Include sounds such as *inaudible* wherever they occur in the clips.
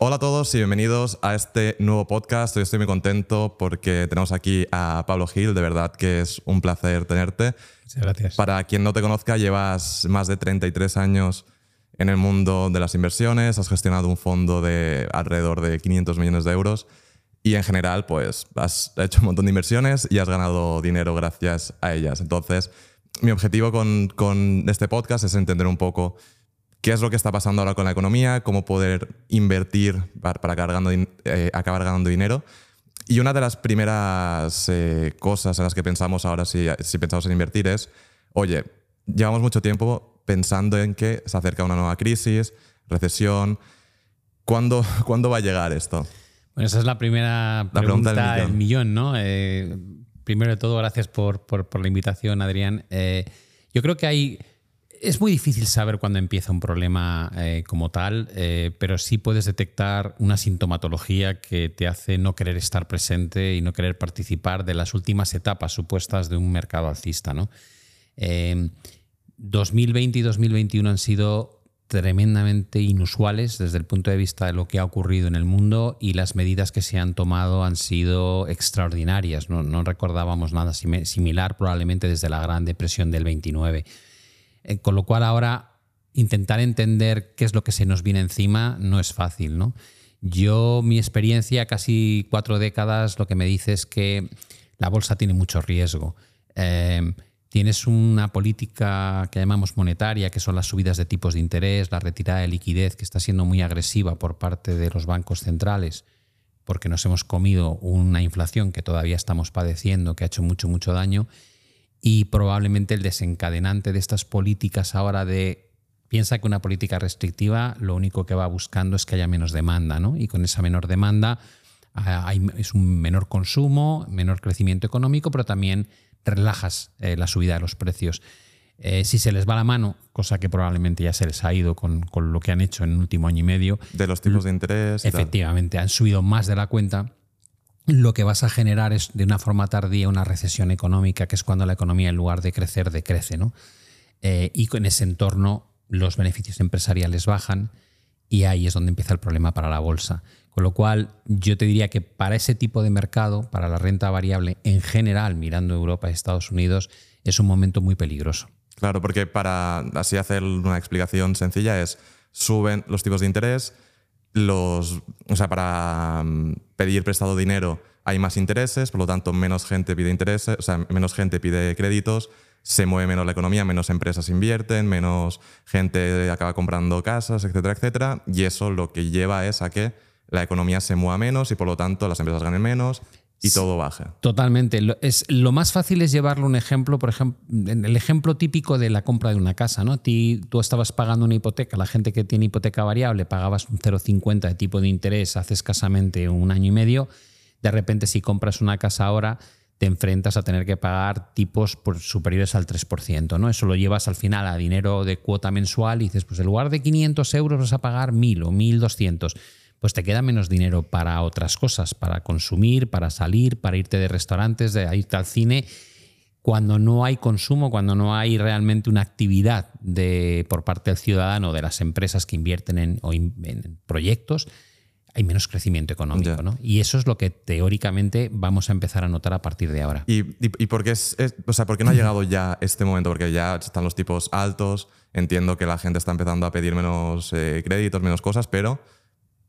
Hola a todos y bienvenidos a este nuevo podcast. Hoy estoy muy contento porque tenemos aquí a Pablo Gil. De verdad que es un placer tenerte. Muchas gracias. Para quien no te conozca, llevas más de 33 años en el mundo de las inversiones, has gestionado un fondo de alrededor de 500 millones de euros y en general pues has hecho un montón de inversiones y has ganado dinero gracias a ellas. Entonces, mi objetivo con, con este podcast es entender un poco qué es lo que está pasando ahora con la economía, cómo poder invertir para, acabar, ganando, eh, acabar, ganando, dinero. Y una de las primeras eh, cosas en las que pensamos ahora si, si pensamos en invertir es, oye, llevamos mucho tiempo pensando en que se acerca una nueva crisis, recesión. ¿Cuándo, *laughs* ¿cuándo va a llegar esto? Bueno, esa es la primera pregunta, del millón, ¿no? Eh, primero de todo, gracias por, por, por la invitación, Adrián. yo creo que hay es muy difícil saber cuándo empieza un problema eh, como tal, eh, pero sí puedes detectar una sintomatología que te hace no querer estar presente y no querer participar de las últimas etapas supuestas de un mercado alcista. ¿no? 2020 em, y 2021 han sido tremendamente inusuales desde el punto de vista de lo que ha ocurrido en el mundo y las medidas que se han tomado han sido extraordinarias. No, no recordábamos nada similar probablemente desde la Gran Depresión del 29. Eh, con lo cual ahora intentar entender qué es lo que se nos viene encima no es fácil, ¿no? Yo, mi experiencia, casi cuatro décadas, lo que me dice es que la bolsa tiene mucho riesgo. Eh, tienes una política que llamamos monetaria, que son las subidas de tipos de interés, la retirada de liquidez, que está siendo muy agresiva por parte de los bancos centrales, porque nos hemos comido una inflación que todavía estamos padeciendo, que ha hecho mucho, mucho daño y probablemente el desencadenante de estas políticas ahora de piensa que una política restrictiva lo único que va buscando es que haya menos demanda, ¿no? Y con esa menor demanda ah, hay, es un menor consumo, menor crecimiento económico, pero también relajas eh, la subida de los precios. Eh, si se les va la mano, cosa que probablemente ya se les ha ido con, con, lo que han hecho en el último año y medio. De los tipos de interés. Efectivamente, han subido más de la cuenta lo que vas a generar es de una forma tardía una recesión económica, que es cuando la economía en lugar de crecer decrece. ¿no? Eh, y en ese entorno los beneficios empresariales bajan y ahí es donde empieza el problema para la bolsa. Con lo cual yo te diría que para ese tipo de mercado, para la renta variable en general, mirando Europa y Estados Unidos, es un momento muy peligroso. Claro, porque para así hacer una explicación sencilla es suben los tipos de interés, los, o sea, para mm, pedir prestado dinero hay más intereses, por lo tanto menos gente pide intereses, o sea, menos gente pide créditos, se mueve menos la economía, menos empresas invierten, menos gente acaba comprando casas, etcétera, etcétera, y eso lo que lleva es a que la economía se mueva menos y por lo tanto las empresas ganen menos y todo baja. Totalmente. Lo, es, lo más fácil es llevarlo un ejemplo, por ejemplo, el ejemplo típico de la compra de una casa. ¿no? tú estabas pagando una hipoteca, la gente que tiene hipoteca variable pagabas un 0,50 de tipo de interés hace escasamente un año y medio. De repente, si compras una casa ahora, te enfrentas a tener que pagar tipos por superiores al 3%. ¿no? Eso lo llevas al final a dinero de cuota mensual y dices, pues en lugar de 500 euros vas a pagar 1.000 o 1.200 pues te queda menos dinero para otras cosas, para consumir, para salir, para irte de restaurantes, de irte al cine. Cuando no hay consumo, cuando no hay realmente una actividad de, por parte del ciudadano, de las empresas que invierten en, proyectos, hay menos crecimiento económico. ¿no? Y eso es lo que teóricamente vamos a empezar a notar a partir de ahora. ¿Y, por, qué es, o sea, por qué no ha llegado ya este momento? Porque ya están los tipos altos, entiendo que la gente está empezando a pedir menos eh, créditos, menos cosas, pero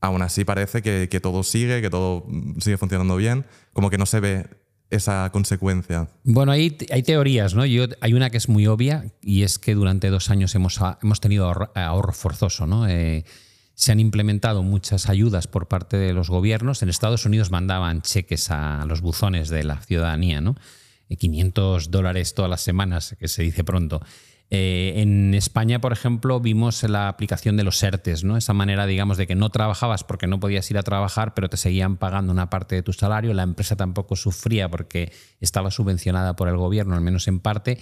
aún así parece que, todo sigue, que todo sigue funcionando bien, como que no se ve esa consecuencia. Bueno, hay, hay teorías, ¿no? Yo, hay una que es muy obvia y es que durante dos años hemos, hemos tenido ahorro, forzoso, ¿no? Eh, se han implementado muchas ayudas por parte de los gobiernos. En Estados Unidos mandaban cheques a los buzones de la ciudadanía, ¿no? 500 eh, dólares todas las semanas, que se dice pronto. Eh, en España, por ejemplo, vimos la aplicación de los ERTES, ¿no? Esa manera, digamos, de que no trabajabas porque no podías ir a trabajar, pero te seguían pagando una parte de tu salario. La empresa tampoco sufría porque estaba subvencionada por el gobierno, al menos en parte.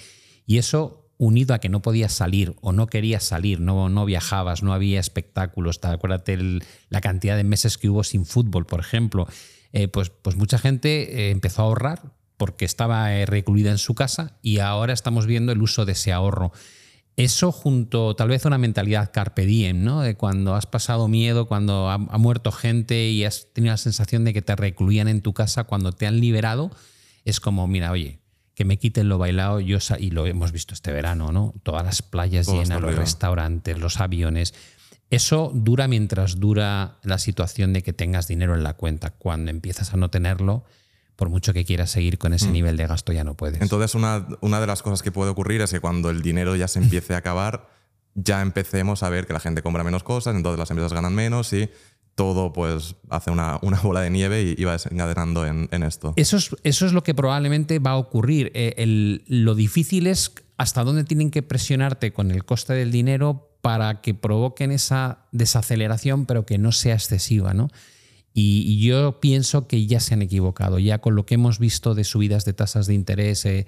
Y eso, unido a que no podías salir o no querías salir, no, viajabas, no había espectáculos. Acuérdate la cantidad de meses que hubo sin fútbol, por ejemplo. Eh, pues, pues mucha gente eh, empezó a ahorrar porque estaba eh, recluida en su casa y ahora estamos viendo el uso de ese ahorro. Eso junto tal vez a una mentalidad carpe diem, ¿no? De cuando has pasado miedo, cuando ha, ha, muerto gente y has tenido la sensación de que te recluían en tu casa, cuando te han liberado, es como, mira, oye, que me quiten lo bailado, yo y lo hemos visto este verano, ¿no? Todas las playas Todo llenas, los restaurantes, los aviones. Eso dura mientras dura la situación de que tengas dinero en la cuenta. Cuando empiezas a no tenerlo, por mucho que quieras seguir con ese nivel de gasto, ya no puedes. Entonces, una, una de las cosas que puede ocurrir es que cuando el dinero ya se empiece a acabar, ya empecemos a ver que la gente compra menos cosas, entonces las empresas ganan menos y todo pues hace una, una bola de nieve y, y va desencadenando en, en esto. Eso es, eso es lo que probablemente va a ocurrir. Eh, el- lo difícil es hasta dónde tienen que presionarte con el coste del dinero para que provoquen esa desaceleración, pero que no sea excesiva. ¿no? Y, yo pienso que ya se han equivocado. Ya con lo que hemos visto de subidas de tasas de interés, eh,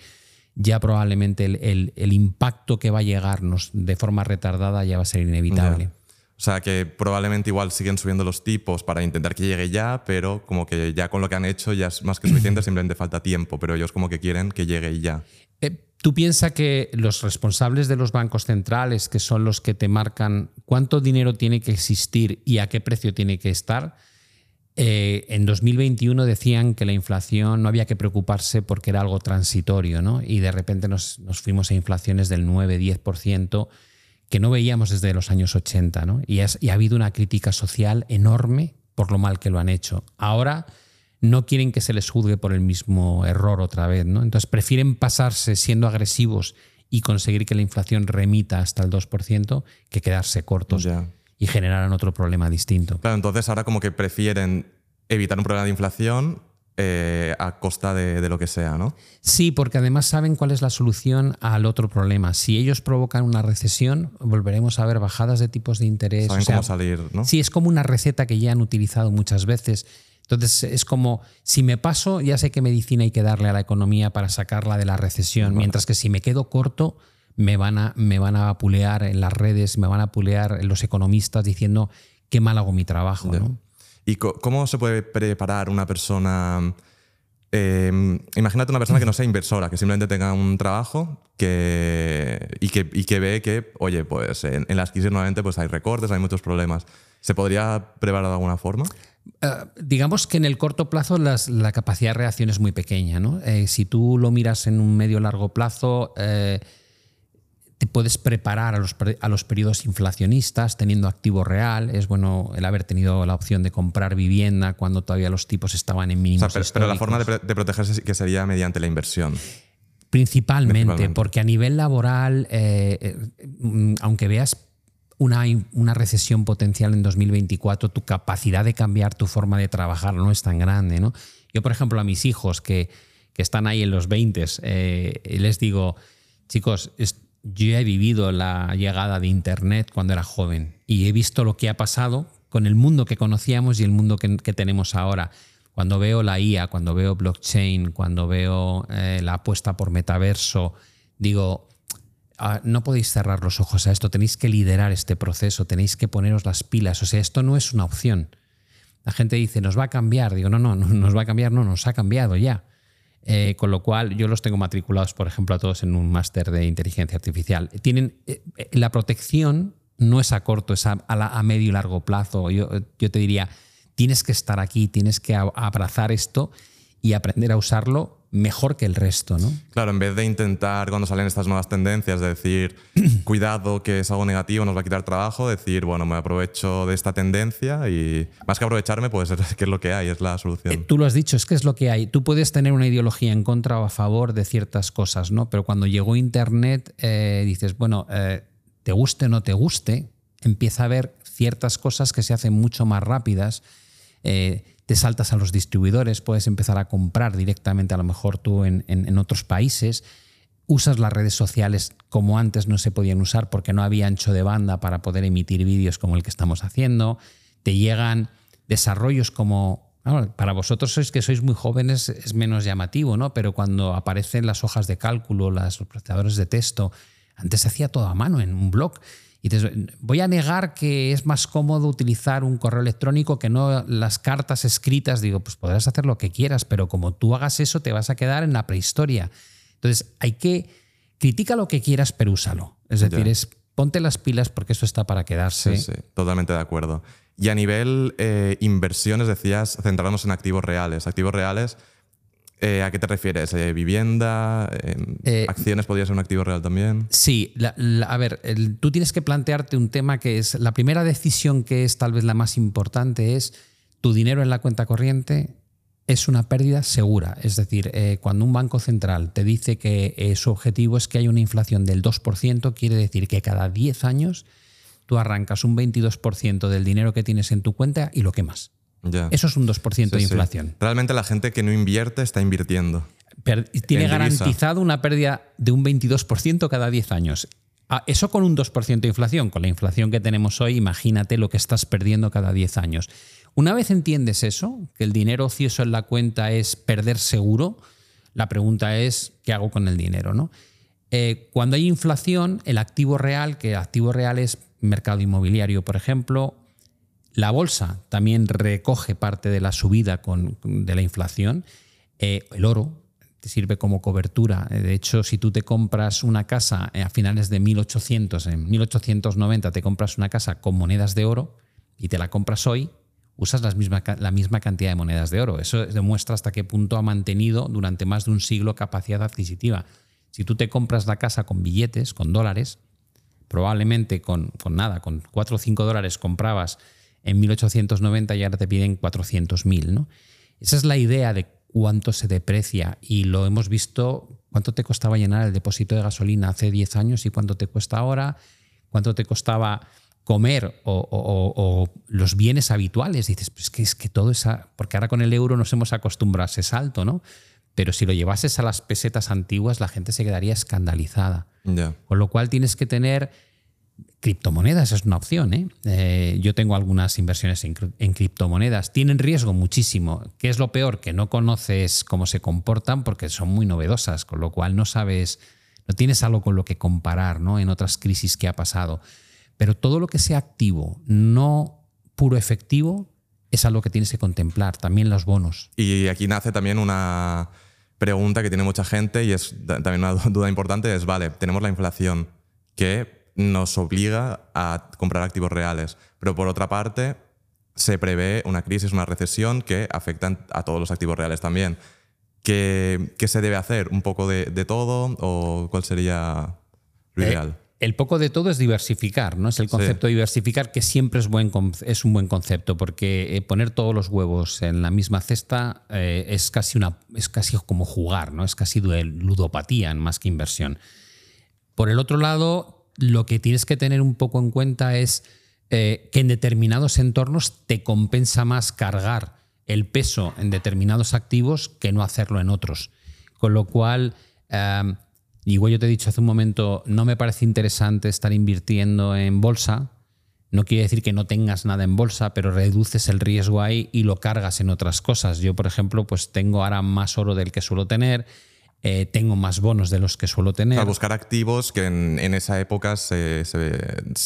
ya probablemente el, el- el impacto que va a llegarnos de forma retardada ya va a ser inevitable. O sea que probablemente igual siguen subiendo los tipos para intentar que llegue ya, pero como que ya con lo que han hecho ya es más que suficiente, *clears throat* simplemente falta tiempo, pero ellos como que quieren que llegue ya. Eh, ¿Tú piensas que los responsables de los bancos centrales, que son los que te marcan cuánto dinero tiene que existir y a qué precio tiene que estar, eh, en 2021 decían que la inflación no había que preocuparse porque era algo transitorio, ¿no? Y de repente nos, fuimos a inflaciones del 9-10% que no veíamos desde los años 80, ¿no? Y, ha habido una crítica social enorme por lo mal que lo han hecho. Ahora no quieren que se les juzgue por el mismo error otra vez, ¿no? Entonces prefieren pasarse siendo agresivos y conseguir que la inflación remita hasta el 2% que quedarse cortos. Y generaran otro problema distinto. Claro, entonces ahora como que prefieren evitar un problema de inflación eh, a costa de, de lo que sea, ¿no? Sí, porque además saben cuál es la solución al otro problema. Si ellos provocan una recesión, volveremos a ver bajadas de tipos de interés. Saben o sea, cómo salir, ¿no? Sí, es como una receta que ya han utilizado muchas veces. Entonces es como, si me paso, ya sé qué medicina hay que darle a la economía para sacarla de la recesión, mientras que si me quedo corto, me van a, me van a pulear en las redes, me van a pulear los economistas diciendo qué mal hago mi trabajo. ¿Y cómo se puede preparar una persona? eh, imagínate una persona que no sea inversora, que simplemente tenga un trabajo que, y, que, y que ve que, oye, pues en, en las crisis normalmente pues hay recortes, hay muchos problemas. ¿Se podría preparar de alguna forma? Eh, digamos que en el corto plazo las- la capacidad de reacción es muy pequeña. ¿no? Eh, si tú lo miras en un medio largo plazo, eh, te puedes preparar a los, a los periodos inflacionistas teniendo activo real. Es bueno el haber tenido la opción de comprar vivienda cuando todavía los tipos estaban en O mínimos. sea, pero, pero la forma de, de protegerse que sería mediante la inversión. Principalmente, Principalmente. porque a nivel laboral, eh, eh, aunque veas una, una recesión potencial en 2024, tu capacidad de cambiar tu forma de trabajar no es tan grande. ¿no? Yo, por ejemplo, a mis hijos que, que están ahí en los 20, eh, les digo, chicos, es- yo he vivido la llegada de Internet cuando era joven y he visto lo que ha pasado con el mundo que conocíamos y el mundo que, que tenemos ahora. Cuando veo la IA, cuando veo blockchain, cuando veo eh, la apuesta por metaverso, digo, ah, no podéis cerrar los ojos a esto, tenéis que liderar este proceso, tenéis que poneros las pilas. O sea, esto no es una opción. La gente dice, nos va a cambiar. Digo, no, no, no nos va a cambiar, no, nos ha cambiado ya. Eh, con lo cual, yo los tengo matriculados, por ejemplo, a todos en un máster de inteligencia artificial. Tienen eh, eh, la protección no es a corto, es a, medio y largo plazo. Yo, yo te diría, tienes que estar aquí, tienes que abrazar esto y aprender a usarlo mejor que el resto, ¿no? Claro, en vez de intentar cuando salen estas nuevas tendencias, de decir, *clears throat* cuidado que es algo negativo, nos va a quitar trabajo, decir, bueno, me aprovecho de esta tendencia y más que aprovecharme, pues *laughs* es que es lo que hay, es la Eh, solución. Tú lo has dicho, es que es lo que hay. Tú puedes tener una ideología en contra o a favor de ciertas cosas, ¿no? Pero cuando llegó Internet, eh, dices, bueno, eh, te guste o no te guste, empieza a haber ciertas cosas que se hacen mucho más rápidas. eh, te saltas a los distribuidores, puedes empezar a comprar directamente a lo mejor tú en, en- otros países. Usas las redes sociales como antes no se podían usar porque no había ancho de banda para poder emitir vídeos como el que estamos haciendo. Te llegan desarrollos como para vosotros sois que sois muy jóvenes es menos llamativo, ¿no? Pero cuando aparecen las hojas de cálculo, los procesadores de texto, antes se hacía todo a mano en un blog. Y dices, voy a negar que es más cómodo utilizar un correo electrónico que no las cartas escritas. Digo, pues podrás hacer lo que quieras, pero como tú hagas eso te vas a quedar en la prehistoria. Entonces hay que critica lo que quieras, pero úsalo. Es decir, es ponte las pilas porque eso está para quedarse. Sí, sí, totalmente de acuerdo. Y a nivel eh, inversiones, decías, centrarnos en activos reales. Activos reales, eh, ¿a qué te refieres? Eh, ¿Vivienda? Eh, ¿Acciones podría ser un activo real también? Sí, a ver, tú tienes que plantearte un tema que es, la primera decisión que es tal vez la más importante es tu dinero en la cuenta corriente es una pérdida segura. Es decir, cuando un banco central te dice que su objetivo es que haya una inflación del 2%, quiere decir que cada 10 años tú arrancas un 22% del dinero que tienes en tu cuenta y lo quemas. Eso es un 2% de inflación. Realmente la gente que no invierte está invirtiendo. tiene garantizado una pérdida de un 22% cada 10 años. Ah, eso con un 2% de inflación. Con la inflación que tenemos hoy, imagínate lo que estás perdiendo cada 10 años. Una vez entiendes eso, que el dinero ocioso en la cuenta es perder seguro, la pregunta es, ¿qué hago con el dinero? ¿no? Eh, cuando hay inflación, el activo real, que el activo real es mercado inmobiliario, por ejemplo, la bolsa también recoge parte de la subida de la inflación. Eh, el oro te sirve como cobertura. Eh, de hecho, si tú te compras una casa eh, a finales de 1800, en 1890 te compras una casa con monedas de oro y te la compras hoy, usas la misma, la misma cantidad de monedas de oro. Eso demuestra hasta qué punto ha mantenido durante más de un siglo capacidad adquisitiva. Si tú te compras la casa con billetes, con dólares, probablemente con, con nada, con 4 o 5 dólares comprabas en 1890 y ahora te piden 400.000. ¿no? Esa es la idea de cuánto se deprecia y lo hemos visto, cuánto te costaba llenar el depósito de gasolina hace 10 años y cuánto te cuesta ahora, cuánto te costaba comer o, los bienes habituales. Dices, pues que es que todo esa, porque ahora con el euro nos hemos acostumbrado a ese salto, ¿no? Pero si lo llevases a las pesetas antiguas, la gente se quedaría escandalizada. Con lo cual tienes que tener Criptomonedas es una opción. ¿eh? Eh, yo tengo algunas inversiones en, criptomonedas. Tienen riesgo muchísimo. ¿Qué es lo peor? Que no conoces cómo se comportan porque son muy novedosas, con lo cual no sabes, no tienes algo con lo que comparar ¿no? en otras crisis que ha pasado. Pero todo lo que sea activo, no puro efectivo, es algo que tienes que contemplar. También los bonos. Y aquí nace también una pregunta que tiene mucha gente y es también una *laughs* duda importante, es, vale, tenemos la inflación, que nos obliga a comprar activos reales. Pero por otra parte, se prevé una crisis, una recesión que afectan a todos los activos reales también. ¿Qué, se debe hacer? ¿Un poco de, todo o cuál sería lo eh, ideal? el poco de todo es diversificar, ¿no? Es el concepto de diversificar que siempre es, buen, es un buen concepto, porque eh, poner todos los huevos en la misma cesta eh, es, casi una, es casi como jugar, ¿no? Es casi ludopatía más que inversión. Por el otro lado, lo que tienes que tener un poco en cuenta es eh, que en determinados entornos te compensa más cargar el peso en determinados activos que no hacerlo en otros. Con lo cual, eh, igual yo te he dicho hace un momento, no me parece interesante estar invirtiendo en bolsa. No quiere decir que no tengas nada en bolsa, pero reduces el riesgo ahí y lo cargas en otras cosas. Yo, por ejemplo, pues tengo ahora más oro del que suelo tener eh, tengo más bonos de los que suelo tener. Buscar activos que en, esa época se,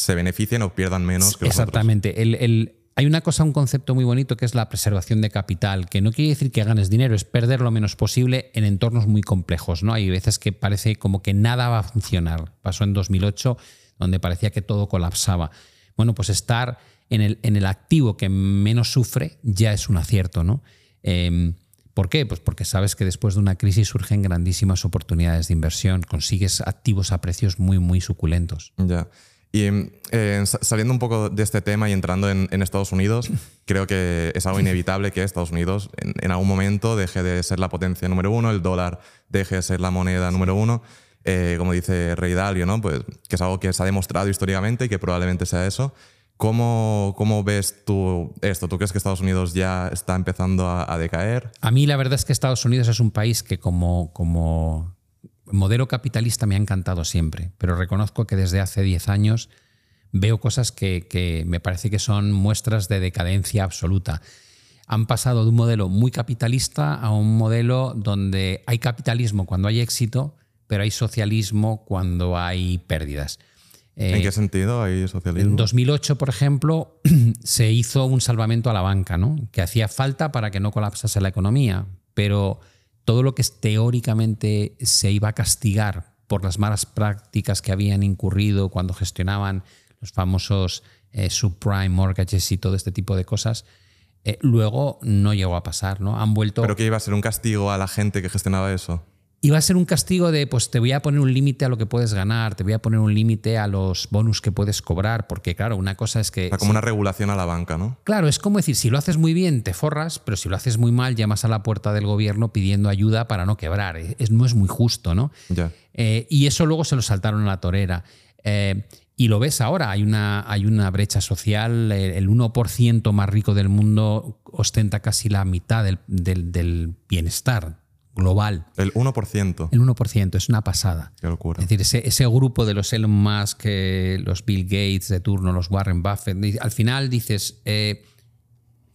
beneficien o pierdan menos que Exactamente. El, hay una cosa, un concepto muy bonito que es la preservación de capital, que no quiere decir que ganes dinero, es perder lo menos posible en entornos muy complejos. ¿no? Hay veces que parece como que nada va a funcionar. Pasó en 2008, donde parecía que todo colapsaba. Bueno, pues estar en el, en el activo que menos sufre ya es un acierto. ¿no? Em, ¿Por qué? Pues porque sabes que después de una crisis surgen grandísimas oportunidades de inversión, consigues activos a precios muy, muy suculentos. Ya. Y eh, saliendo un poco de este tema y entrando en, Estados Unidos, *laughs* creo que es algo inevitable que Estados Unidos en, algún momento deje de ser la potencia número uno, el dólar deje de ser la moneda número uno. Eh, como dice Rey Dalio, ¿no? pues, que es algo que se ha demostrado históricamente y que probablemente sea eso. ¿Cómo, ¿Cómo, ves tú esto? ¿Tú crees que Estados Unidos ya está empezando a, decaer? A mí la verdad es que Estados Unidos es un país que como, como modelo capitalista me ha encantado siempre, pero reconozco que desde hace 10 años veo cosas que, que me parece que son muestras de decadencia absoluta. Han pasado de un modelo muy capitalista a un modelo donde hay capitalismo cuando hay éxito, pero hay socialismo cuando hay pérdidas. ¿En qué sentido hay socialismo? En 2008, por ejemplo, *clears throat* se hizo un salvamento a la banca, ¿no? que hacía falta para que no colapsase la economía, pero todo lo que teóricamente se iba a castigar por las malas prácticas que habían incurrido cuando gestionaban los famosos eh, subprime mortgages y todo este tipo de cosas. Eh, luego no llegó a pasar, ¿no? Han vuelto. ¿Pero que iba a ser un castigo a la gente que gestionaba eso? Iba a ser un castigo de, pues te voy a poner un límite a lo que puedes ganar, te voy a poner un límite a los bonus que puedes cobrar, porque claro, una cosa es que... O sea, como una regulación a la banca, ¿no? Claro, es como decir, si lo haces muy bien, te forras, pero si lo haces muy mal, llamas a la puerta del gobierno pidiendo ayuda para no quebrar. Es, no es muy justo, ¿no? Ya. Eh, y eso luego se lo saltaron a la torera. Eh, y lo ves ahora, hay una, hay una brecha social, el 1% más rico del mundo ostenta casi la mitad del, del, del bienestar global. El 1%. El 1%, es una pasada. Qué locura. Es decir, ese, ese grupo de los Elon Musk, eh, los Bill Gates de turno, los Warren Buffett, al final dices, eh,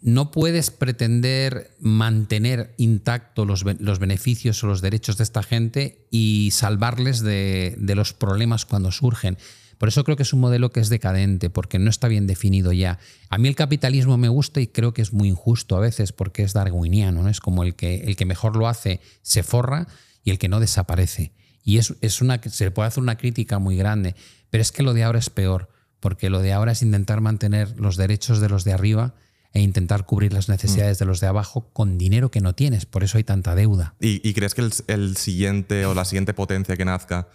no puedes pretender mantener intactos los, los, beneficios o los derechos de esta gente y salvarles de, de los problemas cuando surgen. Por eso creo que es un modelo que es decadente, porque no está bien definido ya. A mí el capitalismo me gusta y creo que es muy injusto a veces porque es darwiniano, ¿no? Es como el que, el que mejor lo hace se forra y el que no desaparece. Y es, es una, se le puede hacer una crítica muy grande, pero es que lo de ahora es peor, porque lo de ahora es intentar mantener los derechos de los de arriba e intentar cubrir las necesidades mm. de los de abajo con dinero que no tienes. Por eso hay tanta deuda. ¿Y, y crees que el, el, siguiente o la siguiente potencia que nazca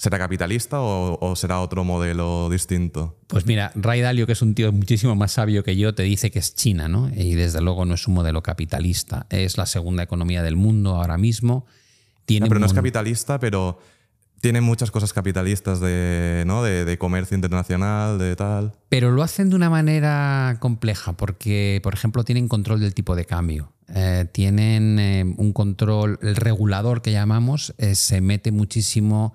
¿Será capitalista o, será otro modelo distinto? Pues mira, Ray Dalio, que es un tío muchísimo más sabio que yo, te dice que es China, ¿no? Y desde luego no es un modelo capitalista. Es la segunda economía del mundo ahora mismo. Tiene pero no es capitalista, pero tiene muchas cosas capitalistas de, ¿no? de, comercio internacional, de tal. Pero lo hacen de una manera compleja, porque, por ejemplo, tienen control del tipo de cambio. Eh, tienen eh, un control, el regulador que llamamos, eh, se mete muchísimo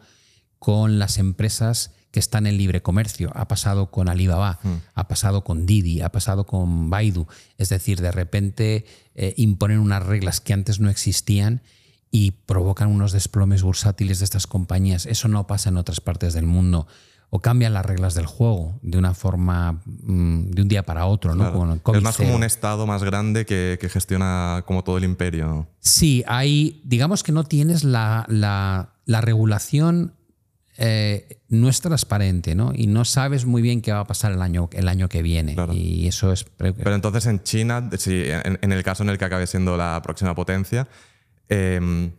con las empresas que están en libre comercio. Ha pasado con Alibaba, hmm. ha pasado con Didi, ha pasado con Baidu. Es decir, de repente eh, imponen unas reglas que antes no existían y provocan unos desplomes bursátiles de estas compañías. Eso no pasa en otras partes del mundo. O cambian las reglas del juego de una forma, mm, de un día para otro. ¿no? es más como un Estado más grande que, gestiona como todo el imperio. Sí, hay, digamos que no tienes la, la, la regulación eh, no es transparente, ¿no? Y no sabes muy bien qué va a pasar el año, el año que viene. Y eso es. Pero entonces en China, en, el caso en el que acabe siendo la próxima potencia, eh,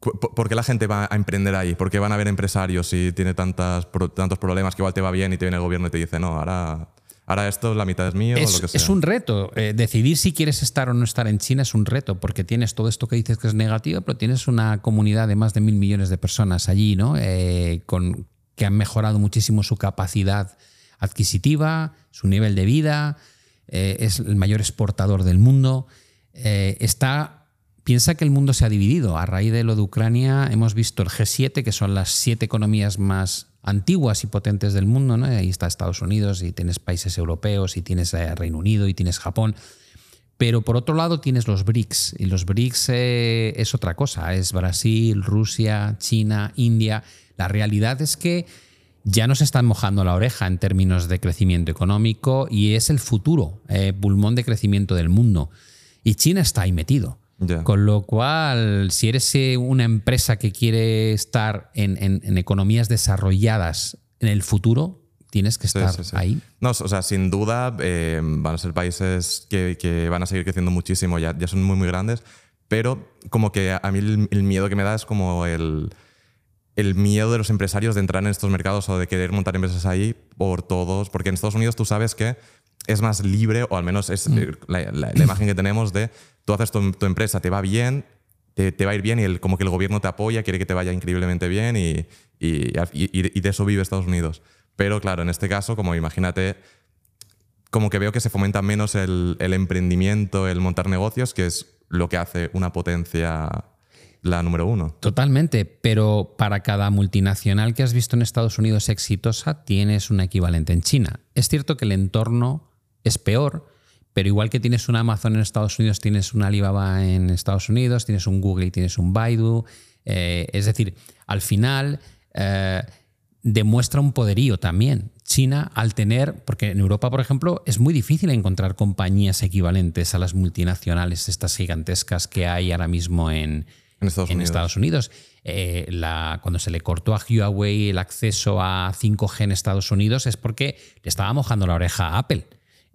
¿por qué la gente va a emprender ahí? ¿Por qué van a haber empresarios si tiene tantas, tantos problemas que igual te va bien y te viene el gobierno y te dice, no, ahora ahora esto, la mitad es mío es, o lo que sea. Es un reto. Eh, decidir si quieres estar o no estar en China es un reto, porque tienes todo esto que dices que es negativo, pero tienes una comunidad de más de mil millones de personas allí, ¿no? Eh, con, que han mejorado muchísimo su capacidad adquisitiva, su nivel de vida, eh, es el mayor exportador del mundo. está Piensa que el mundo se ha dividido. A raíz de lo de Ucrania hemos visto el G7, que son las siete economías más antiguas y potentes del mundo. ¿no? Ahí está Estados Unidos y tienes países europeos y tienes eh, Reino Unido y tienes Japón. Pero por otro lado tienes los BRICS. Y los BRICS eh, es otra cosa. Es Brasil, Rusia, China, India. La realidad es que ya nos están mojando la oreja en términos de crecimiento económico y es el futuro, eh, pulmón de crecimiento del mundo. Y China está ahí metido. Con lo cual, si eres eh, una empresa que quiere estar en, economías desarrolladas en el futuro, tienes que estar ahí. No, o sea, sin duda eh, van a ser países que, van a seguir creciendo muchísimo, ya, ya son muy, muy grandes, pero como que a mí el, miedo que me da es como el, el miedo de los empresarios de entrar en estos mercados o de querer montar empresas ahí por todos, porque en Estados Unidos tú sabes que es más libre, o al menos es mm. la, imagen que tenemos de tú haces tu, empresa, te va bien, te, va a ir bien y el, como que el gobierno te apoya, quiere que te vaya increíblemente bien y, de eso vive Estados Unidos. Pero claro, en este caso, como imagínate, como que veo que se fomenta menos el, el emprendimiento, el montar negocios, que es lo que hace una potencia la número uno. Totalmente, pero para cada multinacional que has visto en Estados Unidos exitosa, tienes un equivalente en China. Es cierto que el entorno es peor, pero igual que tienes un Amazon en Estados Unidos, tienes un Alibaba en Estados Unidos, tienes un Google y tienes un Baidu. Eh, es decir, al final eh, demuestra un poderío también. China, al tener, porque en Europa, por ejemplo, es muy difícil encontrar compañías equivalentes a las multinacionales, estas gigantescas que hay ahora mismo en, en Estados Unidos. Eh, cuando se le cortó a Huawei el acceso a 5G en Estados Unidos es porque le estaba mojando la oreja a Apple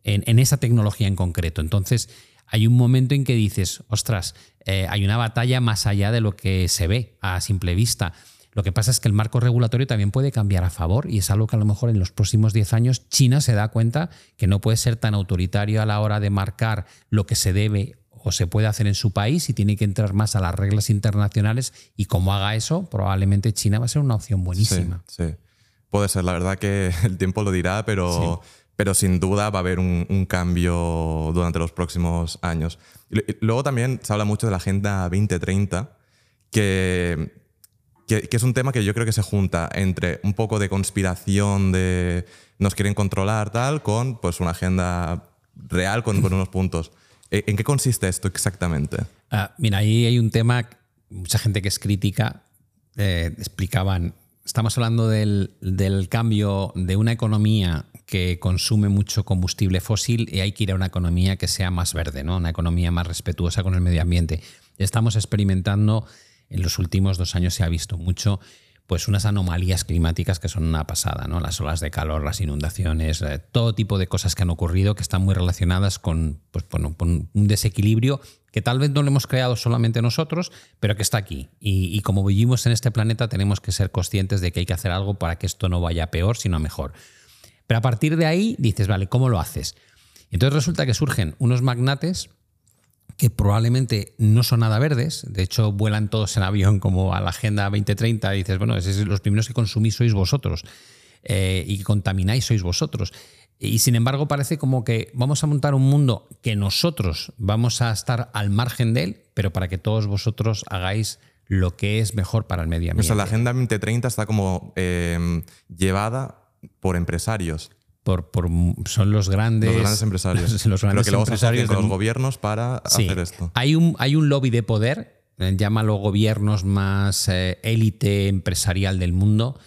en, esa tecnología en concreto. Entonces, hay un momento en que dices, ostras, eh, hay una batalla más allá de lo que se ve a simple vista. Lo que pasa es que el marco regulatorio también puede cambiar a favor y es algo que a lo mejor en los próximos 10 años China se da cuenta que no puede ser tan autoritario a la hora de marcar lo que se debe o se puede hacer en su país y tiene que entrar más a las reglas internacionales y como haga eso, probablemente China va a ser una opción buenísima. Sí, puede ser, la verdad que *laughs* el tiempo lo dirá, pero pero sin duda va a haber un, cambio durante los próximos años. luego también se habla mucho de la Agenda 2030, que, es un tema que yo creo que se junta entre un poco de conspiración de nos quieren controlar tal, con pues una agenda real con, con unos puntos. ¿En qué consiste esto exactamente? Ah, mira, ahí hay un tema, mucha gente que es crítica eh, explicaban, estamos hablando del, del, cambio de una economía que consume mucho combustible fósil y hay que ir a una economía que sea más verde, ¿no? una economía más respetuosa con el medio ambiente. Estamos experimentando, en los últimos dos años se ha visto mucho, pues unas anomalías climáticas que son una pasada, ¿no? Las olas de calor, las inundaciones, eh, todo tipo de cosas que han ocurrido que están muy relacionadas con, pues, un desequilibrio que tal vez no lo hemos creado solamente nosotros, pero que está aquí. Y, como vivimos en este planeta, tenemos que ser conscientes de que hay que hacer algo para que esto no vaya peor, sino mejor. Pero a partir de ahí dices, vale, ¿cómo lo haces? Entonces resulta que surgen unos magnates que probablemente no son nada verdes, de hecho vuelan todos en avión como a la Agenda 2030 y dices, bueno, los primeros que consumís sois vosotros eh, y que contamináis sois vosotros. Y sin embargo parece como que vamos a montar un mundo que nosotros vamos a estar al margen de él, pero para que todos vosotros hagáis lo que es mejor para el medio ambiente. O sea, la Agenda 2030 está como eh, llevada por empresarios. Por, son los grandes, los grandes empresarios. *laughs* Los, grandes que luego empresarios los gobiernos para hacer esto. Hay un, hay un lobby de poder, eh, llámalo gobiernos más eh, élite empresarial del mundo,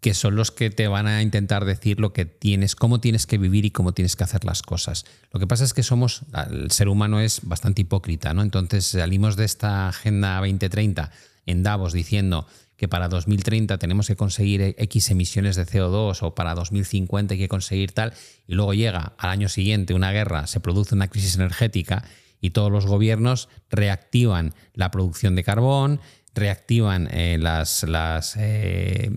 que son los que te van a intentar decir lo que tienes, cómo tienes que vivir y cómo tienes que hacer las cosas. Lo que pasa es que somos, el ser humano es bastante hipócrita, ¿no? Entonces salimos de esta Agenda 2030 en Davos diciendo que para 2030 tenemos que conseguir X emisiones de CO2 o para 2050 hay que conseguir tal, y luego llega al año siguiente una guerra, se produce una crisis energética y todos los gobiernos reactivan la producción de carbón, reactivan eh, las, las eh,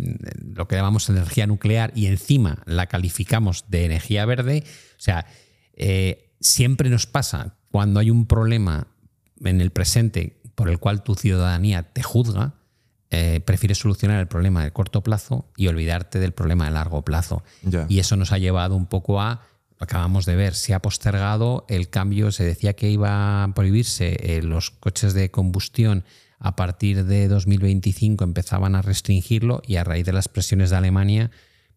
lo que llamamos energía nuclear y encima la calificamos de energía verde. O sea, eh, siempre nos pasa cuando hay un problema en el presente por el cual tu ciudadanía te juzga, eh, prefieres solucionar el problema de corto plazo y olvidarte del problema de largo plazo. Y eso nos ha llevado un poco a, acabamos de ver, se ha postergado el cambio, se decía que iba a prohibirse eh, los coches de combustión a partir de 2025 empezaban a restringirlo y a raíz de las presiones de Alemania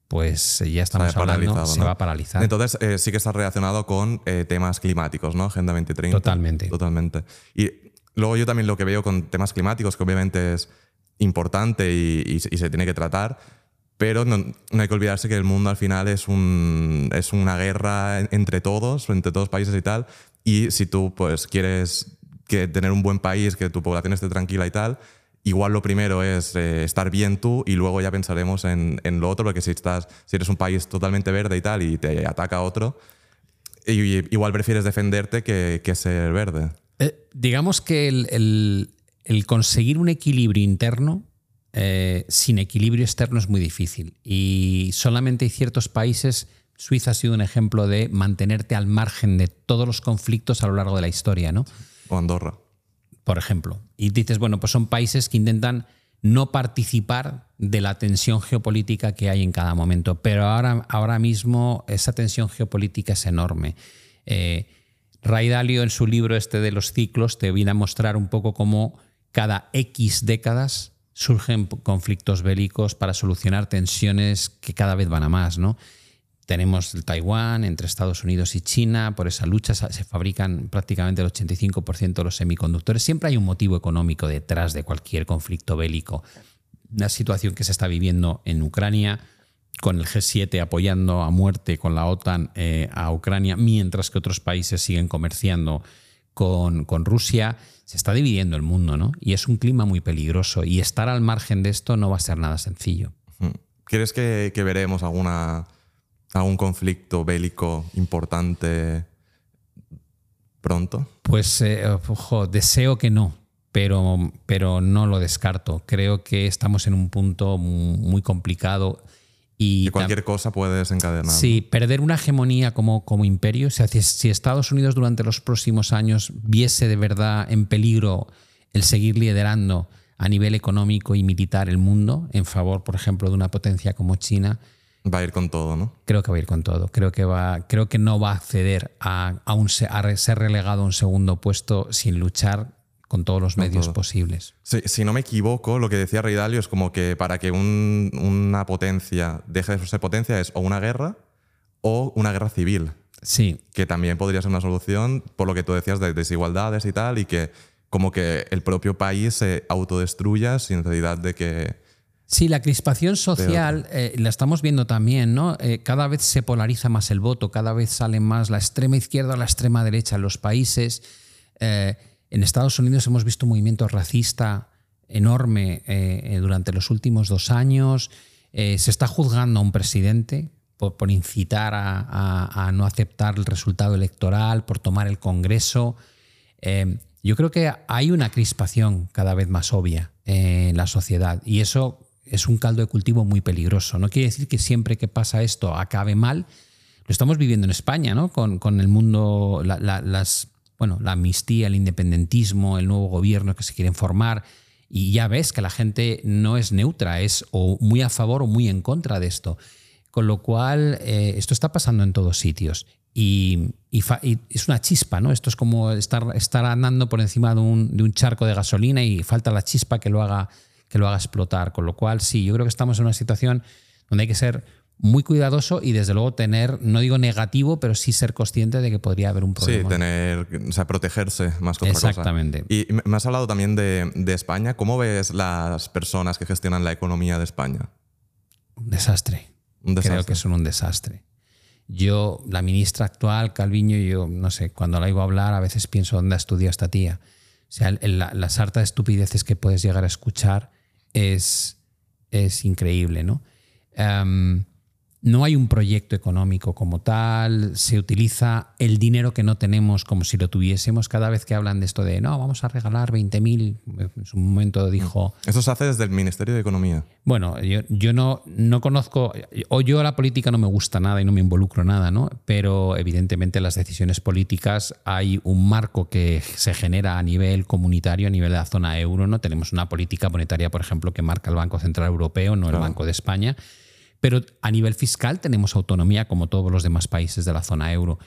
pues ya estamos hablando, se va a paralizar. Entonces eh, sí que está relacionado con temas climáticos, ¿no? Agenda 2030. Totalmente. Totalmente. Y luego yo también lo que veo con temas climáticos, que obviamente es importante y, se tiene que tratar, pero no, hay que olvidarse que el mundo al final es, un, es una guerra entre todos, entre todos países y tal, y si tú pues quieres que tener un buen país, que tu población esté tranquila y tal, igual lo primero es eh, estar bien tú y luego ya pensaremos en, en, lo otro, porque si, estás, si eres un país totalmente verde y tal y te ataca otro, igual prefieres defenderte que, que ser verde. Eh, digamos que el, el conseguir un equilibrio interno eh, sin equilibrio externo es muy difícil. Y solamente hay ciertos países, Suiza ha sido un ejemplo de mantenerte al margen de todos los conflictos a lo largo de la historia, ¿no? O Andorra. Por ejemplo. Y dices, bueno, pues son países que intentan no participar de la tensión geopolítica que hay en cada momento. Pero ahora, ahora mismo esa tensión geopolítica es enorme. Eh, Ray Dalio en su libro este de los ciclos te viene a mostrar un poco cómo cada X décadas surgen conflictos bélicos para solucionar tensiones que cada vez van a más, ¿no? Tenemos el Taiwán entre Estados Unidos y China, por esa lucha se fabrican prácticamente el 85% de los semiconductores. Siempre hay un motivo económico detrás de cualquier conflicto bélico. La situación que se está viviendo en Ucrania, con el G7 apoyando a muerte con la OTAN eh, a Ucrania, mientras que otros países siguen comerciando con, con Rusia, se está dividiendo el mundo, ¿no? Y es un clima muy peligroso y estar al margen de esto no va a ser nada sencillo. ¿Crees que, que veremos alguna, algún conflicto bélico importante pronto? Pues, eh, ojo, deseo que no, pero, pero no lo descarto. Creo que estamos en un punto muy complicado. Y que cualquier cosa puede desencadenar. Sí, perder una hegemonía como, como imperio. O sea, si Estados Unidos durante los próximos años viese de verdad en peligro el seguir liderando a nivel económico y militar el mundo en favor, por ejemplo, de una potencia como China, Va a ir con todo, ¿no? Creo que va a ir con todo. Creo que, va, creo que no va a acceder a, a, un, a ser relegado a un segundo puesto sin luchar con todos los medios posibles. Sí, si no me equivoco, lo que decía Rey Dalio es como que para que un, una potencia deje de ser potencia es o una guerra o una guerra civil. Sí. Que también podría ser una solución, por lo que tú decías de desigualdades y tal, y que como que el propio país se autodestruya sin necesidad de que Sí, la crispación social eh, la estamos viendo también, ¿no? Eh, cada vez se polariza más el voto, cada vez sale más la extrema izquierda o la extrema derecha en los países. Eh, en Estados Unidos hemos visto un movimiento racista enorme durante los últimos dos años. se está juzgando a un presidente por, incitar a, no aceptar el resultado electoral, por tomar el Congreso. yo creo que hay una crispación cada vez más obvia en la sociedad y eso es un caldo de cultivo muy peligroso. No quiere decir que siempre que pasa esto acabe mal. Lo estamos viviendo en España, ¿no? Con, el mundo, la, las, bueno, la amnistía, el independentismo, el nuevo gobierno que se quieren formar. Y ya ves que la gente no es neutra, es o muy a favor o muy en contra de esto. Con lo cual, eh, esto está pasando en todos sitios. Y, es una chispa, ¿no? Esto es como estar, andando por encima de un, de un charco de gasolina y falta la chispa que lo haga que lo haga explotar. Con lo cual, sí, yo creo que estamos en una situación donde hay que ser muy cuidadoso y desde luego tener, no digo negativo, pero sí ser consciente de que podría haber un problema. Sí, tener, o sea, protegerse más que otra Exactamente. Y me has hablado también de, de, España. ¿Cómo ves las personas que gestionan la economía de España? Un desastre. Un desastre. Creo que son un desastre. Yo, la ministra actual, Calviño, yo no sé, cuando la oigo hablar a veces pienso, ¿dónde ha estudiado esta tía? O sea, la, la sarta de estupideces que puedes llegar a escuchar es, es increíble, ¿no? Em, no hay un proyecto económico como tal, se utiliza el dinero que no tenemos como si lo tuviésemos. Cada vez que hablan de esto de, no, vamos a regalar 20.000, en su momento dijo... Eso se hace desde el Ministerio de Economía. Bueno, yo, yo no, no conozco, o yo la política no me gusta nada y no me involucro nada, ¿no? Pero evidentemente las decisiones políticas hay un marco que se genera a nivel comunitario, a nivel de la zona euro, ¿no? Tenemos una política monetaria, por ejemplo, que marca el Banco Central Europeo, no el Banco de España pero a nivel fiscal tenemos autonomía como todos los demás países de la zona euro.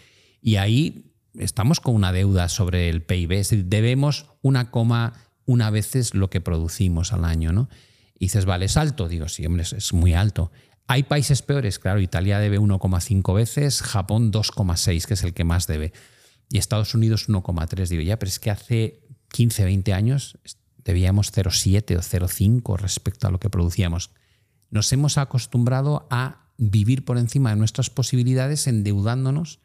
Y ahí estamos con una deuda sobre el PIB. Es decir, debemos una coma una veces lo que producimos al año. ¿no? Y dices, vale, es alto. Digo, sí, hombre, es muy alto. Hay países peores, claro, Italia debe 1,5 veces, Japón 2,6, que es el que más debe, y Estados Unidos 1,3. Digo, ya, pero es que hace 15, 20 años debíamos 0,7 o 0,5 respecto a lo que producíamos nos hemos acostumbrado a vivir por encima de nuestras posibilidades endeudándonos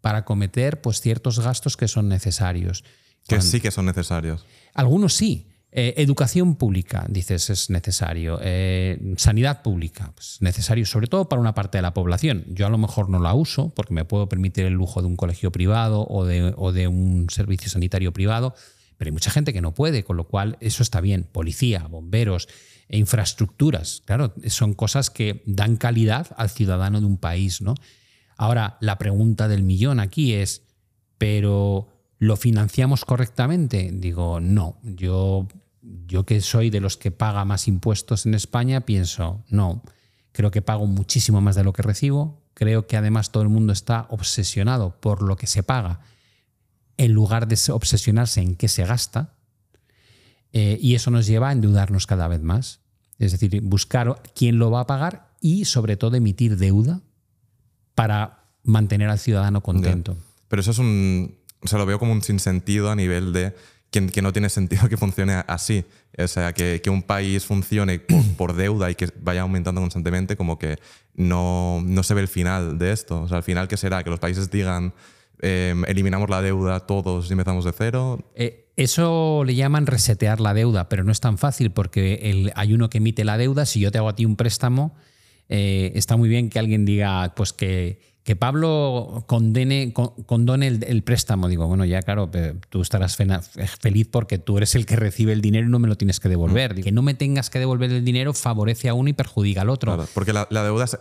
para cometer pues, ciertos gastos que son necesarios. Que sí que son necesarios. Algunos sí. Eh, educación pública, dices, es necesario. Eh, sanidad pública, pues necesario, sobre todo para una parte de la población. Yo a lo mejor no la uso porque me puedo permitir el lujo de un colegio privado o de, o de un servicio sanitario privado, pero hay mucha gente que no puede, con lo cual eso está bien. Policía, bomberos, e infraestructuras. Claro, son cosas que dan calidad al ciudadano de un país, ¿no? Ahora, la pregunta del millón aquí es, ¿pero lo financiamos correctamente? Digo, no. Yo, yo que soy de los que paga más impuestos en España, pienso, no. Creo que pago muchísimo más de lo que recibo. Creo que además todo el mundo está obsesionado por lo que se paga en lugar de obsesionarse en qué se gasta. Eh, y eso nos lleva a endeudarnos cada vez más. Es decir, buscar quién lo va a pagar y sobre todo emitir deuda para mantener al ciudadano contento. Pero eso es un... O sea, lo veo como un sinsentido a nivel de que, no tiene *laughs* sentido que funcione así. O sea, que, un país funcione *clears throat* por, deuda y que vaya aumentando constantemente, como que no, no se ve el final de esto. O sea, al final, ¿qué será? Que los países digan em, eliminamos la deuda todos y empezamos de cero. Eh, eso le llaman resetear la deuda, pero no es tan fácil porque el, hay uno que emite la deuda. Si yo te hago a ti un préstamo, eh, está muy bien que alguien diga pues que, que Pablo condene, condone el, préstamo. Digo, bueno, ya claro, tú estarás feliz porque tú eres el que recibe el dinero y no me lo tienes que devolver. Mm. Que no me tengas que devolver el dinero favorece a uno y perjudica al otro. porque la, deuda es,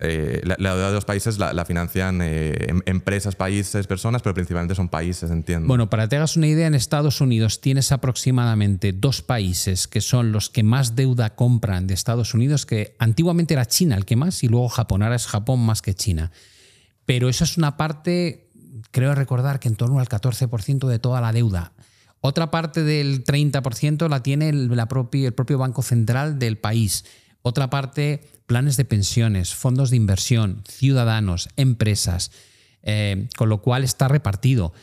eh, la, deuda de los países la, financian eh, em, empresas, países, personas, pero principalmente son países, entiendo. Bueno, para que te hagas una idea, en Estados Unidos tienes aproximadamente dos países que son los que más deuda compran de Estados Unidos, que antiguamente era China el que más y luego Japón, ahora es Japón más que China. Pero eso es una parte, creo recordar que en torno al 14% de toda la deuda. Otra parte del 30% la tiene la el propio Banco Central del país. Otra parte planes de pensiones, fondos de inversión, ciudadanos, empresas, eh, con lo cual está repartido.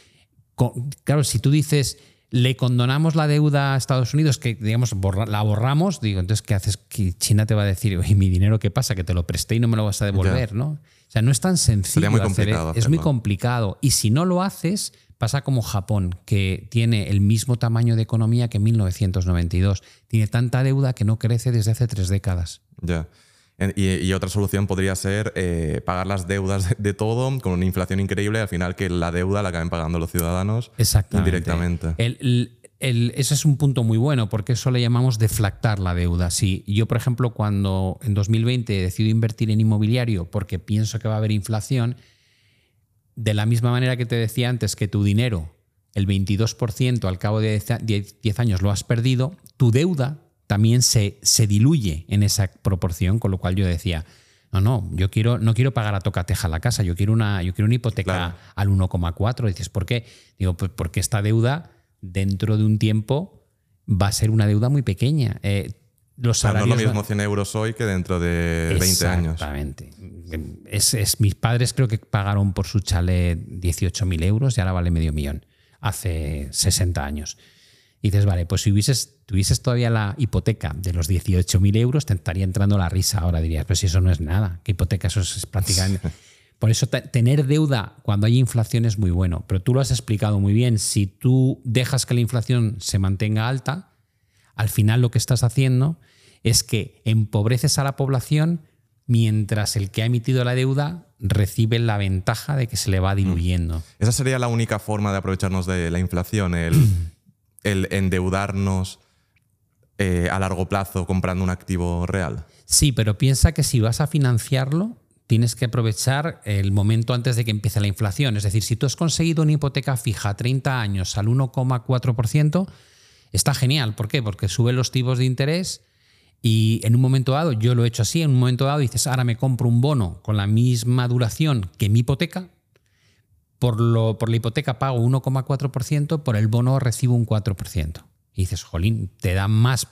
claro, si tú dices, le condonamos la deuda a Estados Unidos, que digamos, la borramos, digo, entonces, ¿qué haces? Que China te va a decir, oye, mi dinero, ¿qué pasa? Que te lo presté y no me lo vas a devolver, ¿no? O sea, no es tan sencillo. Muy hacer, es muy complicado. Y si no lo haces, pasa como Japón, que tiene el mismo tamaño de economía que en 1992. Tiene tanta deuda que no crece desde hace tres décadas. Ya. Y, otra solución podría ser eh, pagar las deudas de, todo con una inflación increíble al final que la deuda la acaben pagando los ciudadanos directamente. ese es un punto muy bueno porque eso le llamamos deflactar la deuda. Si yo, por ejemplo, cuando en 2020 decido invertir en inmobiliario porque pienso que va a haber inflación, de la misma manera que te decía antes que tu dinero, el 22% al cabo de 10 años lo has perdido, tu deuda también se, se diluye en esa proporción, con lo cual yo decía, no, no, yo quiero, no quiero pagar a tocateja la casa, yo quiero una, yo quiero una hipoteca al 1,4. Dices, ¿por qué? Digo, pues porque esta deuda dentro de un tiempo va a ser una deuda muy pequeña. Eh, los salarios no es lo mismo 100 euros hoy que dentro de 20 años. Exactamente. Es, mis padres creo que pagaron por su chalet 18.000 euros y ahora vale medio millón, hace 60 años. Y dices, vale, pues si hubieses, tuvieses todavía la hipoteca de los 18.000 euros, te estaría entrando la risa ahora. Dirías, pues si eso no es nada, ¿qué hipoteca? Eso es prácticamente... *laughs* Por eso tener deuda cuando hay inflación es muy bueno. Pero tú lo has explicado muy bien. Si tú dejas que la inflación se mantenga alta, al final lo que estás haciendo es que empobreces a la población mientras el que ha emitido la deuda recibe la ventaja de que se le va diluyendo. Esa sería la única forma de aprovecharnos de la inflación, el *clears throat* el endeudarnos eh, a largo plazo comprando un activo real. Sí, pero piensa que si vas a financiarlo, tienes que aprovechar el momento antes de que empiece la inflación. Es decir, si tú has conseguido una hipoteca fija a 30 años al 1,4%, está genial. ¿Por qué? Porque suben los tipos de interés y en un momento dado, yo lo he hecho así, en un momento dado dices, ahora me compro un bono con la misma duración que mi hipoteca, por, lo, por la hipoteca pago 1,4%, por el bono recibo un 4%. Y dices, jolín, te da más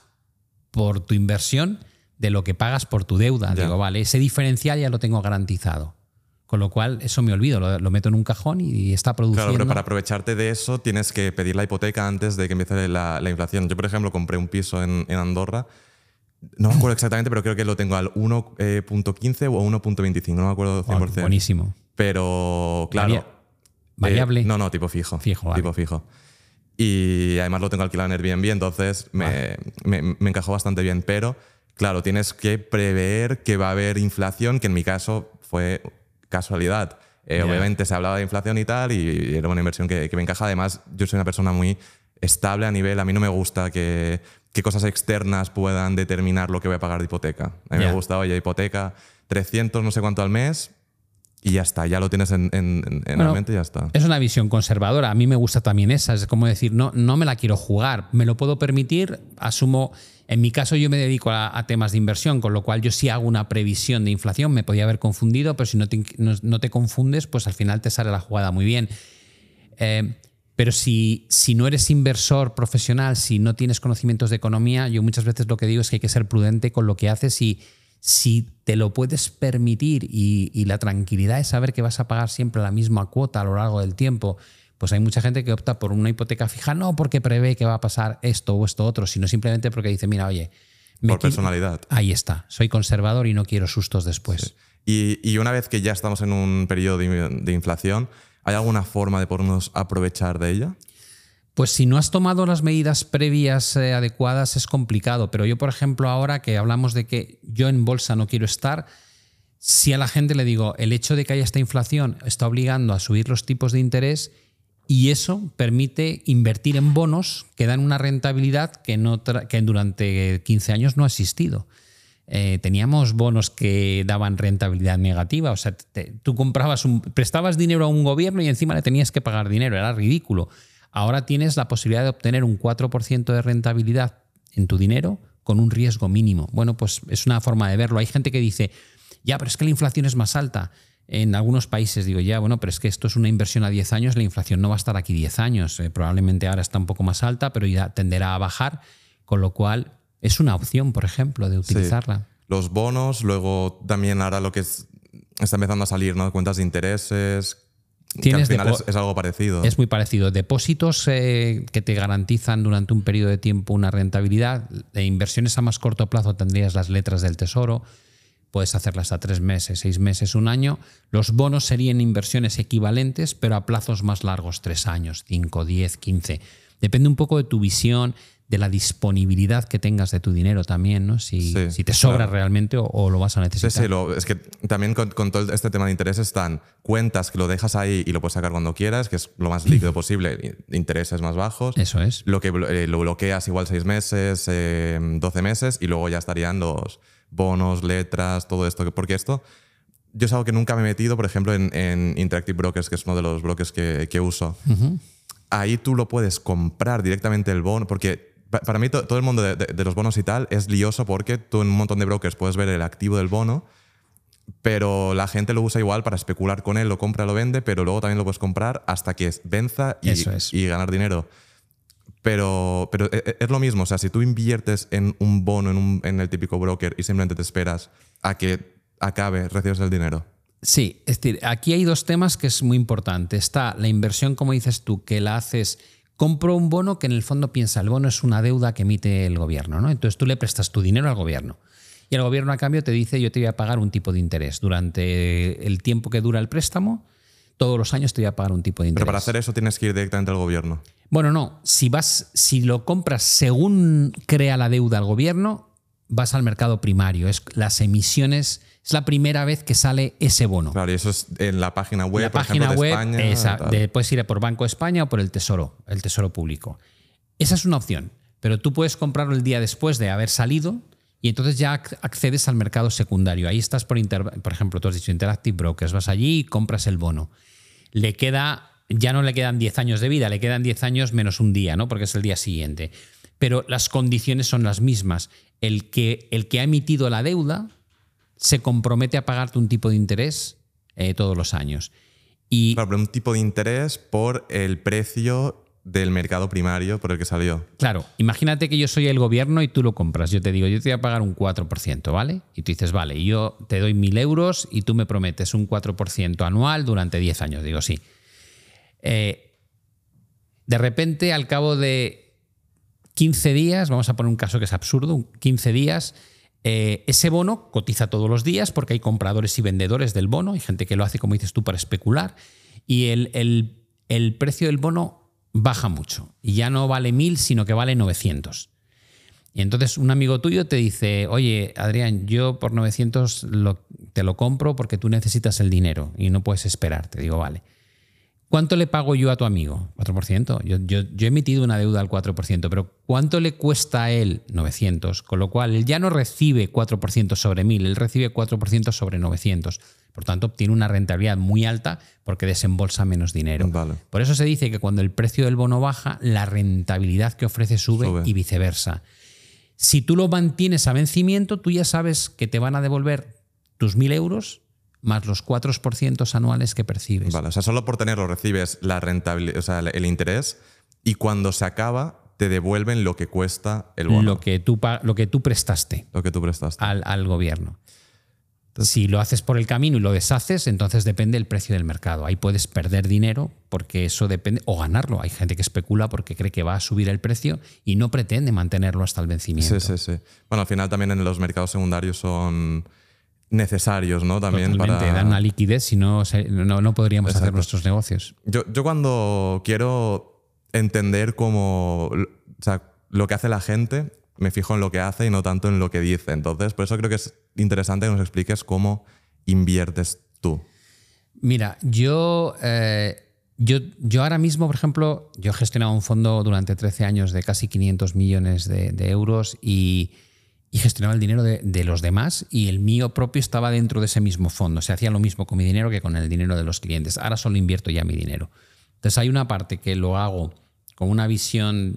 por tu inversión de lo que pagas por tu deuda. Digo, vale, ese diferencial ya lo tengo garantizado. Con lo cual, eso me olvido, lo, meto en un cajón y está produciendo. Claro, pero para aprovecharte de eso tienes que pedir la hipoteca antes de que empiece la, inflación. Yo, por ejemplo, compré un piso en, Andorra. No me acuerdo exactamente, pero creo que lo tengo al 1.15 o 1.25, no me acuerdo 100%. buenísimo. Pero, claro, ¿Variable? Eh, no, no, tipo fijo. Fijo, Tipo fijo. Y además lo tengo alquilado en Airbnb, entonces me, me, encajó bastante bien. Pero, claro, tienes que prever que va a haber inflación, que en mi caso fue casualidad. Eh, obviamente se hablaba de inflación y tal, y era una inversión que, que, me encaja. Además, yo soy una persona muy estable a nivel. A mí no me gusta que, que cosas externas puedan determinar lo que voy a pagar de hipoteca. A mí me gusta, oye, hipoteca 300 no sé cuánto al mes, y ya está, ya lo tienes en, la mente y ya está. Es una visión conservadora. A mí me gusta también esa. Es como decir, no, no me la quiero jugar. Me lo puedo permitir. Asumo. En mi caso, yo me dedico a, temas de inversión, con lo cual yo sí hago una previsión de inflación. Me podía haber confundido, pero si no te, no, te confundes, pues al final te sale la jugada muy bien. Eh, pero si, si no eres inversor profesional, si no tienes conocimientos de economía, yo muchas veces lo que digo es que hay que ser prudente con lo que haces y si te lo puedes permitir y, la tranquilidad es saber que vas a pagar siempre la misma cuota a lo largo del tiempo, pues hay mucha gente que opta por una hipoteca fija, no porque prevé que va a pasar esto o esto otro, sino simplemente porque dice, mira, oye, por personalidad. Ahí está, soy conservador y no quiero sustos después. Y, una vez que ya estamos en un periodo de, inflación, ¿Hay alguna forma de podernos aprovechar de ella? Pues si no has tomado las medidas previas eh, adecuadas es complicado, pero yo por ejemplo ahora que hablamos de que yo en bolsa no quiero estar, si a la gente le digo el hecho de que haya esta inflación está obligando a subir los tipos de interés y eso permite invertir en bonos que dan una rentabilidad que, que durante 15 años no ha existido. Eh, teníamos bonos que daban rentabilidad negativa. O sea, tú comprabas un, prestabas dinero a un gobierno y encima le tenías que pagar dinero. Era ridículo. Ahora tienes la posibilidad de obtener un 4% de rentabilidad en tu dinero con un riesgo mínimo. Bueno, pues es una forma de verlo. Hay gente que dice, ya, pero es que la inflación es más alta. En algunos países digo, ya, bueno, pero es que esto es una inversión a 10 años, la inflación no va a estar aquí 10 años. Eh, probablemente ahora está un poco más alta, pero ya tenderá a bajar, con lo cual es una opción, por ejemplo, de utilizarla. Los bonos, luego también ahora lo que está empezando a salir, ¿no? Cuentas de intereses. Que al final es, algo parecido. Es muy parecido. Depósitos eh, que te garantizan durante un periodo de tiempo una rentabilidad. De inversiones a más corto plazo tendrías las letras del tesoro. Puedes hacerlas a tres meses, seis meses, un año. Los bonos serían inversiones equivalentes, pero a plazos más largos, tres años, cinco, diez, quince. Depende un poco de tu visión de la disponibilidad que tengas de tu dinero también, ¿no? Si, si te sobra realmente o, lo vas a necesitar. Sí, sí, es que también con, todo este tema de intereses están cuentas que lo dejas ahí y lo puedes sacar cuando quieras, que es lo más líquido posible, intereses más bajos. Eso es. Lo que eh, lo bloqueas igual seis meses, eh, 12 meses y luego ya estarían los bonos, letras, todo esto. Porque esto, yo es algo que nunca me he metido, por ejemplo, en, Interactive Brokers, que es uno de los brokers que, que uso. Ahí tú lo puedes comprar directamente el bono, porque para mí todo el mundo de, los bonos y tal es lioso porque tú en un montón de brokers puedes ver el activo del bono, pero la gente lo usa igual para especular con él, lo compra, lo vende, pero luego también lo puedes comprar hasta que venza y, y ganar dinero. Pero, pero e, e, es lo mismo, o sea, si tú inviertes en un bono en, un, en el típico broker y simplemente te esperas a que acabe, recibes el dinero. Sí, es decir, aquí hay dos temas que es muy importante. Está la inversión, como dices tú, que la haces compro un bono que en el fondo piensa, el bono es una deuda que emite el gobierno, ¿no? Entonces tú le prestas tu dinero al gobierno. Y el gobierno a cambio te dice, yo te voy a pagar un tipo de interés. Durante el tiempo que dura el préstamo, todos los años te voy a pagar un tipo de interés. Pero para hacer eso tienes que ir directamente al gobierno. Bueno, no. Si vas, si lo compras según crea la deuda el gobierno, vas al mercado primario. Es las emisiones es la primera vez que sale ese bono. Claro, y eso es en la página web, la página web, de España. puedes ir por Banco de España o por el Tesoro, el Tesoro Público. Esa es una opción, pero tú puedes comprarlo el día después de haber salido y entonces ya accedes al mercado secundario. Ahí estás por, por ejemplo, tú has dicho Interactive Brokers, vas allí y compras el bono. Le queda, ya no le quedan 10 años de vida, le quedan 10 años menos un día, ¿no? Porque es el día siguiente. Pero las condiciones son las mismas. El que, el que ha emitido la deuda se compromete a pagarte un tipo de interés eh, todos los años. Y, claro, pero un tipo de interés por el precio del mercado primario por el que salió. Claro, imagínate que yo soy el gobierno y tú lo compras. Yo te digo, yo te voy a pagar un 4%, ¿vale? Y tú dices, vale, yo te doy mil euros y tú me prometes un 4% anual durante 10 años. Digo, sí. Eh, de repente, al cabo de 15 días, vamos a poner un caso que es absurdo, 15 días, eh, ese bono cotiza todos los días porque hay compradores y vendedores del bono, hay gente que lo hace, como dices tú, para especular, y el, el, precio del bono baja mucho y ya no vale mil, sino que vale 900. Y entonces un amigo tuyo te dice, oye, Adrián, yo por 900 te lo compro porque tú necesitas el dinero y no puedes esperar. Te digo, vale. ¿Cuánto le pago yo a tu amigo? 4%. Yo, yo, he emitido una deuda al 4%, pero ¿cuánto le cuesta a él? 900. Con lo cual, él ya no recibe 4% sobre 1000, él recibe 4% sobre 900. Por tanto, obtiene una rentabilidad muy alta porque desembolsa menos dinero. Por eso se dice que cuando el precio del bono baja, la rentabilidad que ofrece sube, sube. y viceversa. Si tú lo mantienes a vencimiento, tú ya sabes que te van a devolver tus 1000 euros más los 4% anuales que percibes. Vale, o sea, solo por tenerlo recibes la rentabilidad, o sea, el interés y cuando se acaba te devuelven lo que cuesta el bono. Lo que tú, lo que tú prestaste. Lo que tú prestaste. Al, gobierno. si lo haces por el camino y lo deshaces, entonces depende el precio del mercado. Ahí puedes perder dinero porque eso depende, o ganarlo. Hay gente que especula porque cree que va a subir el precio y no pretende mantenerlo hasta el vencimiento. Sí, sí, sí. Bueno, al final también en los mercados secundarios son necesarios, ¿no? También Totalmente, para... dan una liquidez, si no, no, no podríamos hacer nuestros negocios. Yo, yo cuando quiero entender cómo, o sea, lo que hace la gente, me fijo en lo que hace y no tanto en lo que dice. Entonces, por eso creo que es interesante que nos expliques cómo inviertes tú. Mira, yo, eh, yo, yo ahora mismo, por ejemplo, yo he gestionado un fondo durante 13 años de casi 500 millones de, de euros y, y gestionaba el dinero de, de los demás y el mío propio estaba dentro de ese mismo fondo. Se hacía lo mismo con mi dinero que con el dinero de los clientes. Ahora solo invierto ya mi dinero. Entonces hay una parte que lo hago con una visión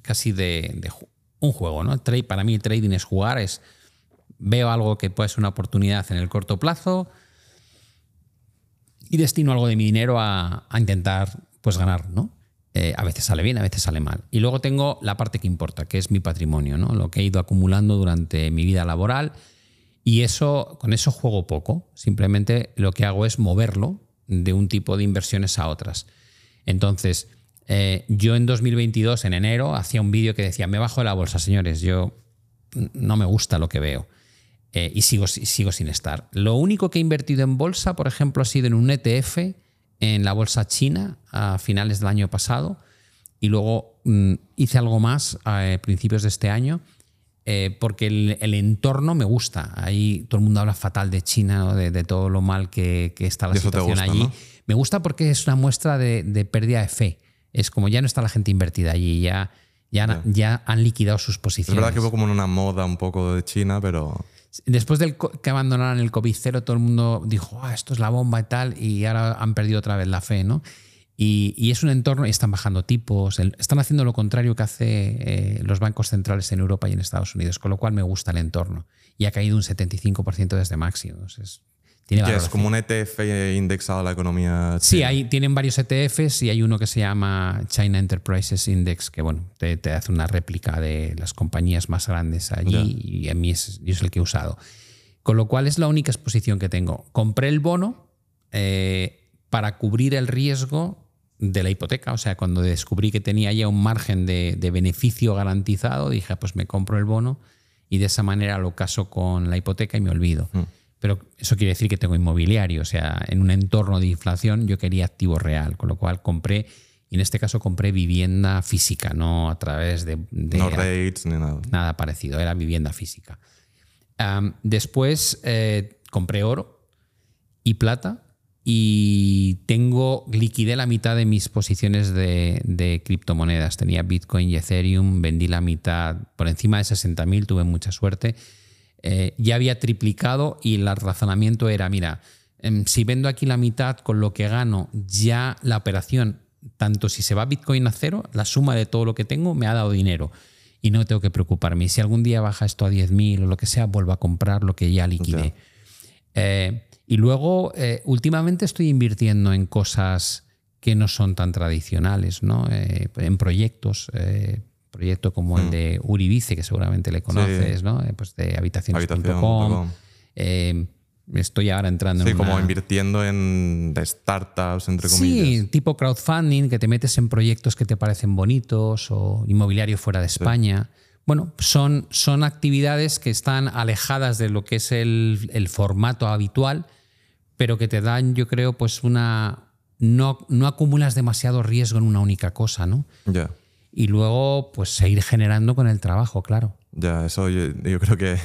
casi de, un juego. ¿no? Trade, para mí el trading es jugar, es veo algo que puede ser una oportunidad en el corto plazo, y destino algo de mi dinero a, a intentar pues ganar, ¿no? Eh, a veces sale bien, a veces sale mal. Y luego tengo la parte que importa, que es mi patrimonio, ¿no? Lo que he ido acumulando durante mi vida laboral. Y eso, con eso juego poco. Simplemente lo que hago es moverlo de un tipo de inversiones a otras. Entonces, eh, yo en 2022, en enero, hacía un vídeo que decía, me bajo de la bolsa, señores, yo no me gusta lo que veo. Eh, y sigo sin estar. Lo único que he invertido en bolsa, por ejemplo, ha sido en un ETF en la bolsa china a finales del año pasado y luego mm, hice algo más a principios de este año eh, porque el, el entorno me gusta. Ahí todo el mundo habla fatal de China, ¿no? de, de todo lo mal que, que está la situación gusta, allí. ¿no? Me gusta porque es una muestra de, de pérdida de fe. Es como ya no está la gente invertida allí, ya, ya, ya han liquidado sus Es posiciones. verdad que hubo como una moda un poco de China, pero Después co- que abandonaron el COVID cero, todo el mundo dijo, ah, esto es la bomba y tal, y ahora han perdido otra vez la fe, ¿no? Y, y es un entorno, y están bajando tipos, están haciendo lo contrario que hace eh, los bancos centrales en Europa y en Estados Unidos, con lo cual me gusta el entorno. Y ha caído un 75% desde máximos. Es, tiene que es como un ETF indexado a la economía Sí, china. hay, tienen varios ETFs y hay uno que se llama China Enterprises Index, que bueno, te, te hace una réplica de las compañías más grandes allí y a mí es, es el que he usado. Con lo cual es la única exposición que tengo. Compré el bono eh, para cubrir el riesgo de la hipoteca. O sea, cuando descubrí que tenía ya un margen de, de beneficio garantizado, dije, "Ah, pues me compro el bono y de esa manera lo caso con la hipoteca y me olvido. Pero eso quiere decir que tengo inmobiliario, o sea, en un entorno de inflación yo quería activo real, con lo cual compré, y en este caso compré vivienda física, no a través de, de No rates ni nada. nada parecido, era vivienda física. Am, después eh, compré oro y plata y tengo, liquidé la mitad de mis posiciones de, de criptomonedas. Tenía Bitcoin y Ethereum, vendí la mitad por encima de 60.000, tuve mucha suerte. Eh, ya había triplicado y el razonamiento era, mira, em, si vendo aquí la mitad con lo que gano, ya la operación, tanto si se va Bitcoin a cero, la suma de todo lo que tengo me ha dado dinero y no tengo que preocuparme. Y si algún día baja esto a 10.000 o lo que sea, vuelvo a comprar lo que ya liquidé. Eh, y luego, eh, últimamente estoy invirtiendo en cosas que no son tan tradicionales, ¿no? Eh, en proyectos, proyecto como el de Uribice, que seguramente le conoces, ¿no? Eh, pues de habitaciones.com. Eh, estoy ahora entrando Sí, en como una- invirtiendo en startups, entre comillas. Sí, tipo crowdfunding, que te metes en proyectos que te parecen bonitos o inmobiliario fuera de España. Bueno, son, son actividades que están alejadas de lo que es el, el formato habitual, pero que te dan, yo creo, pues una... No, no acumulas demasiado riesgo en una única cosa, ¿no? Ya, Y luego, pues seguir generando con el trabajo, claro. ya, eso yo, yo creo que,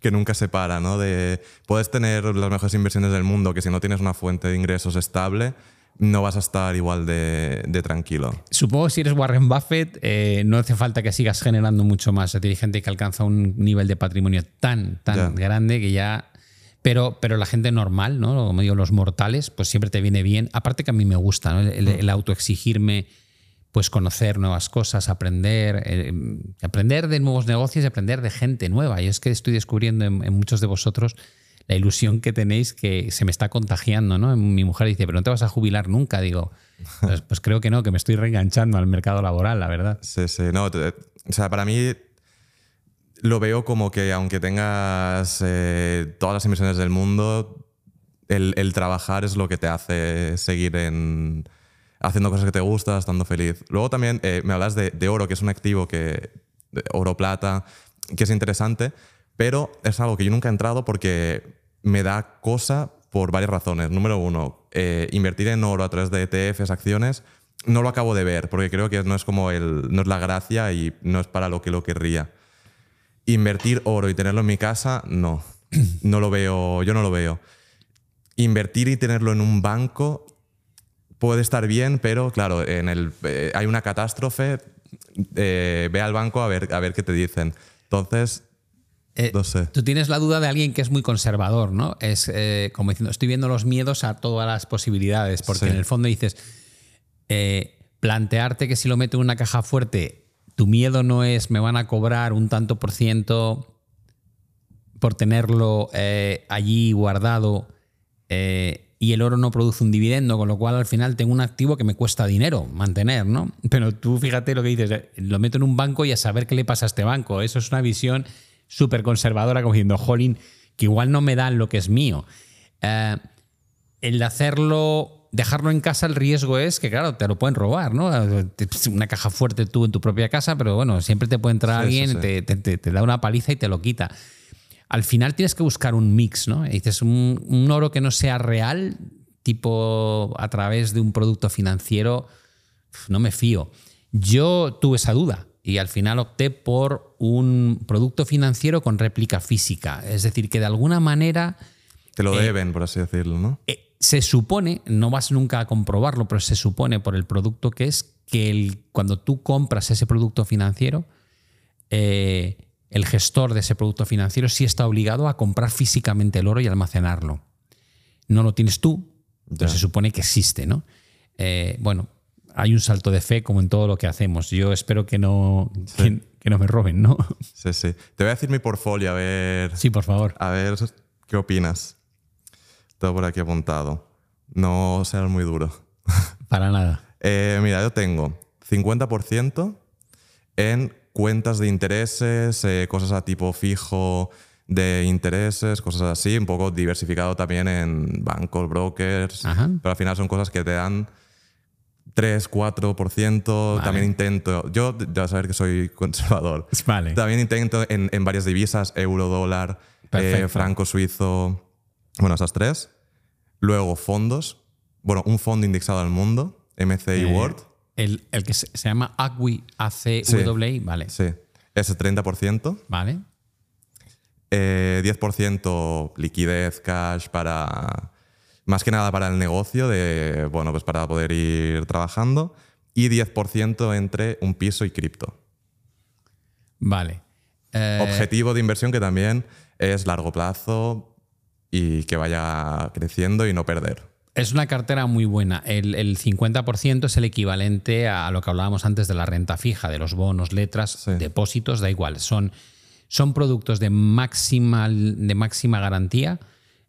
que nunca se para, ¿no? De, puedes tener las mejores inversiones del mundo, que si no tienes una fuente de ingresos estable, no vas a estar igual de, de tranquilo. Supongo que si eres Warren Buffett, eh, no hace falta que sigas generando mucho más. Hay gente que alcanza un nivel de patrimonio tan, tan Ya. grande que ya. Pero, pero la gente normal, ¿no? Como digo, los mortales, pues siempre te viene bien. Aparte que a mí me gusta, ¿no? El, el- el autoexigirme, pues conocer nuevas cosas, aprender, eh, aprender de nuevos negocios y aprender de gente nueva. Y es que estoy descubriendo en, en muchos de vosotros la ilusión que tenéis que se me está contagiando, ¿no? Mi mujer dice, pero no te vas a jubilar nunca. Digo, *laughs* pues, pues creo que no, que me estoy reenganchando al mercado laboral, la verdad. Sí, sí, no, te- o sea, para mí lo veo como que aunque tengas eh, todas las inversiones del mundo, el, el trabajar es lo que te hace seguir en, haciendo cosas que te gustan, estando feliz. Luego también eh, me hablas de, de oro, que es un activo que, oro plata, que es interesante, pero es algo que yo nunca he entrado porque me da cosa por varias razones. Número uno, eh, invertir en oro a través de ETFs, acciones, no lo acabo de ver, porque creo que no es como el, no es la gracia y no es para lo que lo querría. Invertir oro y tenerlo en mi casa, no. No lo veo, yo no lo veo. Invertir y tenerlo en un banco puede estar bien, pero claro, en el, eh, hay una catástrofe, eh, ve al banco a ver, a ver qué te dicen. Entonces, Eh, no sé. Tú tienes la duda de alguien que es muy conservador, ¿no? Es como diciendo, estoy viendo los miedos a todas las posibilidades, porque Sí. en el fondo dices, eh, plantearte que si lo meto en una caja fuerte, tu miedo no es me van a cobrar un tanto por ciento por tenerlo allí guardado eh, y el oro no produce un dividendo, con lo cual al final tengo un activo que me cuesta dinero mantener, ¿no? Pero tú fíjate lo que dices, eh, lo meto en un banco y a saber qué le pasa a este banco. Eso es una visión súper conservadora, como diciendo, jolín, que igual no me dan lo que es mío. Eh, el hacerlo, dejarlo en casa, el riesgo es que, claro, te lo pueden robar, ¿no? Una caja fuerte tú en tu propia casa, pero bueno, siempre te puede entrar Sí, alguien, sí. Te, te- te- te da una paliza y te lo quita. Al final tienes que buscar un mix, ¿no? Y dices, un, un oro que no sea real, tipo a través de un producto financiero, no me fío. Yo tuve esa duda y al final opté por un producto financiero con réplica física. Es decir, que de alguna manera Te lo Eh, deben, por así decirlo, ¿no? eh, se supone, no vas nunca a comprobarlo, pero se supone por el producto que es que el- cuando tú compras ese producto financiero, eh, el gestor de ese producto financiero sí está obligado a comprar físicamente el oro y almacenarlo. No lo tienes tú, pero se supone que existe, ¿no? Eh, bueno, hay un salto de fe como en todo lo que hacemos. Yo espero que no, que, que no me roben, ¿no? *laughs* Sí, sí. Te voy a decir mi portfolio, a ver, Sí, por favor. a ver qué opinas. Todo por aquí apuntado. No será muy duro. *laughs* Para nada. Eh, mira, yo tengo 50% en cuentas de intereses, eh, cosas a tipo fijo de intereses, cosas así, un poco diversificado también en bancos, brokers, Ajá. pero al final son cosas que te dan 3, 4%, Vale. también intento, yo ya saber que soy *laughs* conservador, *laughs* Vale. también intento en, en varias divisas, euro, dólar, eh, franco suizo, bueno, esas tres. Luego fondos, bueno, un fondo indexado al mundo, MCI Eh, World, El, el que se, se llama ACWI, ACWI, vale. sí, ese 30%. Vale. Eh, 10% liquidez, cash para. Más que nada para el negocio, de, bueno, pues para poder ir trabajando. Y 10% entre un piso y cripto. Vale. Eh, Objetivo de inversión que también es largo plazo y que vaya creciendo y no perder. Es una cartera muy buena. El, el 50% es el equivalente a lo que hablábamos antes de la renta fija, de los bonos, letras, Sí. depósitos, da igual. Son, son productos de máxima, de máxima garantía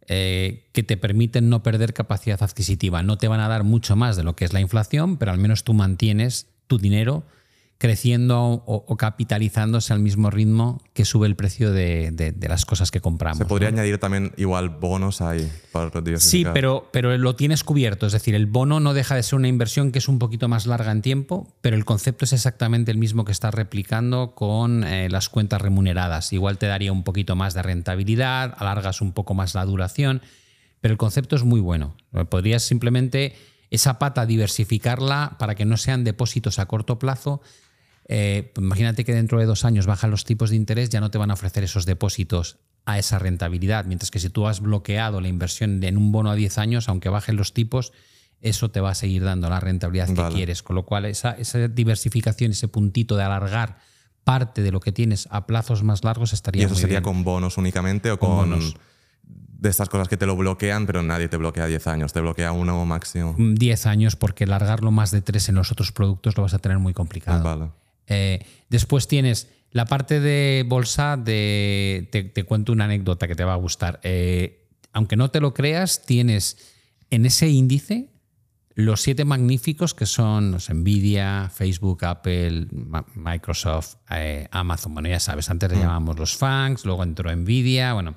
eh, que te permiten no perder capacidad adquisitiva. No te van a dar mucho más de lo que es la inflación, pero al menos tú mantienes tu dinero creciendo o, o capitalizándose al mismo ritmo que sube el precio de, de- de las cosas que compramos. Se podría ¿no? añadir también igual bonos ahí para Sí, pero, pero lo tienes cubierto. Es decir, el bono no deja de ser una inversión que es un poquito más larga en tiempo, pero el concepto es exactamente el mismo que estás replicando con eh, las cuentas remuneradas. Igual te daría un poquito más de rentabilidad, alargas un poco más la duración, pero el concepto es muy bueno. Podrías simplemente esa pata diversificarla para que no sean depósitos a corto plazo. Eh, imagínate que dentro de dos años bajan los tipos de interés, ya no te van a ofrecer esos depósitos a esa rentabilidad. Mientras que si tú has bloqueado la inversión en un bono a 10 años, aunque bajen los tipos, eso te va a seguir dando la rentabilidad que quieres. Con lo cual, esa, esa diversificación, ese puntito de alargar parte de lo que tienes a plazos más largos estaría ¿Y eso muy sería bien. con bonos únicamente o Con con, bonos. de estas cosas que te lo bloquean, pero nadie te bloquea 10 años, te bloquea uno máximo? 10 años, porque largarlo más de 3 en los otros productos lo vas a tener muy complicado. Vale. Eh, después tienes la parte de bolsa de... Te, te cuento una anécdota que te va a gustar. Eh, aunque no te lo creas, tienes en ese índice los siete magníficos que son no sé, Nvidia, Facebook, Apple, Ma- Microsoft, eh, Amazon. Bueno, ya sabes, antes le llamábamos los FANGs, luego entró Nvidia. Bueno,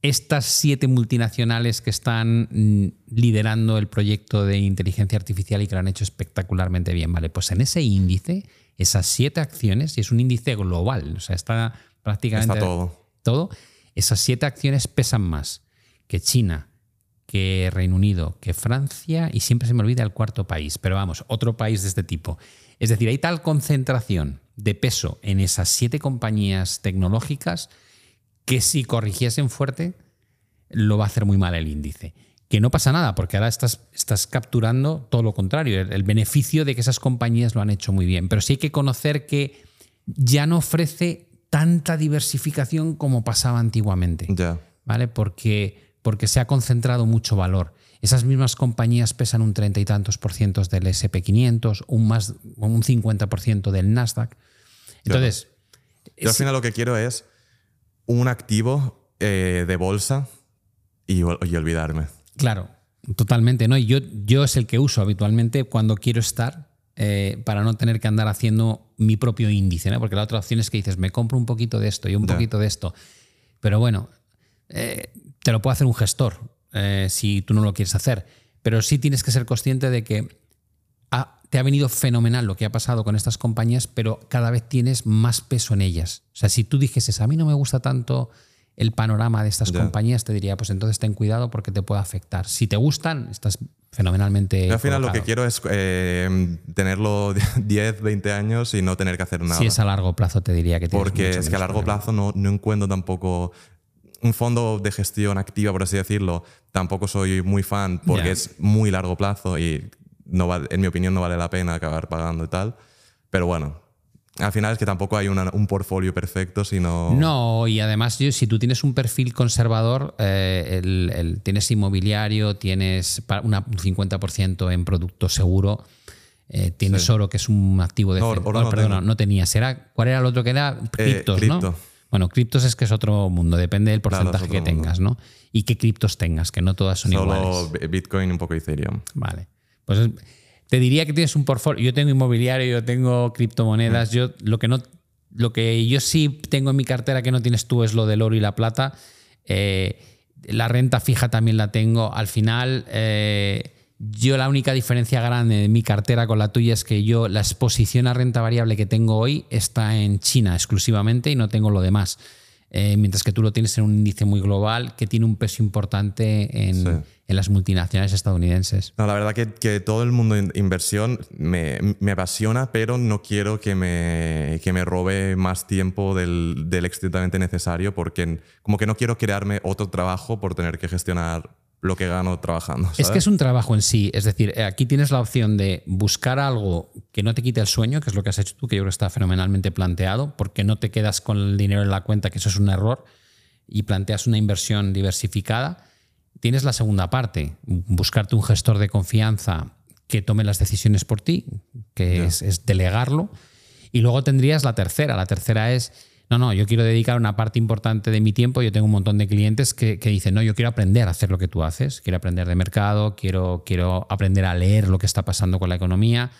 estas siete multinacionales que están mm, liderando el proyecto de inteligencia artificial y que lo han hecho espectacularmente bien, ¿vale? Pues en ese índice, esas siete acciones, y es un índice global, o sea, está prácticamente Está todo. todo, esas siete acciones pesan más que China, que Reino Unido, que Francia y siempre se me olvida el cuarto país, pero vamos, otro país de este tipo. Es decir, hay tal concentración de peso en esas siete compañías tecnológicas que si corrigiesen fuerte lo va a hacer muy mal el índice. Que no pasa nada, porque ahora estás, estás capturando todo lo contrario, el, el beneficio de que esas compañías lo han hecho muy bien. Pero sí hay que conocer que ya no ofrece tanta diversificación como pasaba antiguamente. Ya. ¿Vale? Porque, porque se ha concentrado mucho valor. Esas mismas compañías pesan un treinta y tantos por ciento del SP500, un, más, un 50% del Nasdaq. Entonces. Yo al final lo que quiero es un activo eh, de bolsa y, y olvidarme. Claro, totalmente, ¿no? Y yo, yo es el que uso habitualmente cuando quiero estar eh, para no tener que andar haciendo mi propio índice, ¿no? Porque la otra opción es que dices, me compro un poquito de esto y un poquito de esto. Pero bueno, eh, te lo puede hacer un gestor eh, si tú no lo quieres hacer. Pero sí tienes que ser consciente de que ha- te ha venido fenomenal lo que ha pasado con estas compañías, pero cada vez tienes más peso en ellas. O sea, si tú dijeses, a mí no me gusta tanto el panorama de estas Ya. compañías, te diría, pues entonces ten cuidado porque te puede afectar. Si te gustan, estás fenomenalmente. Yo al final lo que quiero es eh, tenerlo *laughs* 10, 20 años y no tener que hacer nada. Si es a largo plazo, te diría que tienes Porque es que a largo problema. plazo no, no encuentro tampoco un fondo de gestión activa, por así decirlo. Tampoco soy muy fan porque Ya. es muy largo plazo y no vale- en mi opinión no vale la pena acabar pagando y tal. Pero bueno, al final es que tampoco hay una- un portfolio perfecto, sino... No, y además, si tú tienes un perfil conservador, eh, el- el- tienes inmobiliario, tienes un 50% en producto seguro, eh, tienes Sí. oro, que es un activo de. No, oro no perdona, tengo. no tenías. Era, ¿Cuál era el otro que era? Criptos, ¿no? cripto. Bueno, criptos es que es otro mundo, depende del porcentaje que mundo. tengas, ¿no? Y qué criptos tengas, que no todas son Solo iguales. Bitcoin y un poco Ethereum. Vale. Pues es- te diría que tienes un portfolio. Yo tengo inmobiliario, yo tengo criptomonedas. Mm. Yo lo que no, lo que yo sí tengo en mi cartera que no tienes tú es lo del oro y la plata. Eh, la renta fija también la tengo. Al final, eh, yo la única diferencia grande de mi cartera con la tuya es que yo la exposición a renta variable que tengo hoy está en China exclusivamente y no tengo lo demás. Eh, mientras que tú lo tienes en un índice muy global que tiene un peso importante en, Sí. en las multinacionales estadounidenses. No, la verdad que, que todo el mundo de inversión me, me apasiona, pero no quiero que me, que me robe más tiempo del, del estrictamente necesario, porque como que no quiero crearme otro trabajo por tener que gestionar lo que gano trabajando. Es que ¿sabes? es un trabajo en sí. Es decir, eh, aquí tienes la opción de buscar algo que no te quite el sueño, que es lo que has hecho tú, que yo creo que está fenomenalmente planteado, porque no te quedas con el dinero en la cuenta, que eso es un error, y planteas una inversión diversificada. Tienes la segunda parte, buscarte un gestor de confianza que tome las decisiones por ti, que es delegarlo. Y luego tendrías la tercera. La tercera es, no, no, yo quiero dedicar una parte importante de mi tiempo. Yo tengo un montón de clientes que, que dicen, no, yo quiero aprender a hacer lo que tú haces, quiero aprender de mercado, quiero, quiero aprender a leer lo que está pasando con la economía.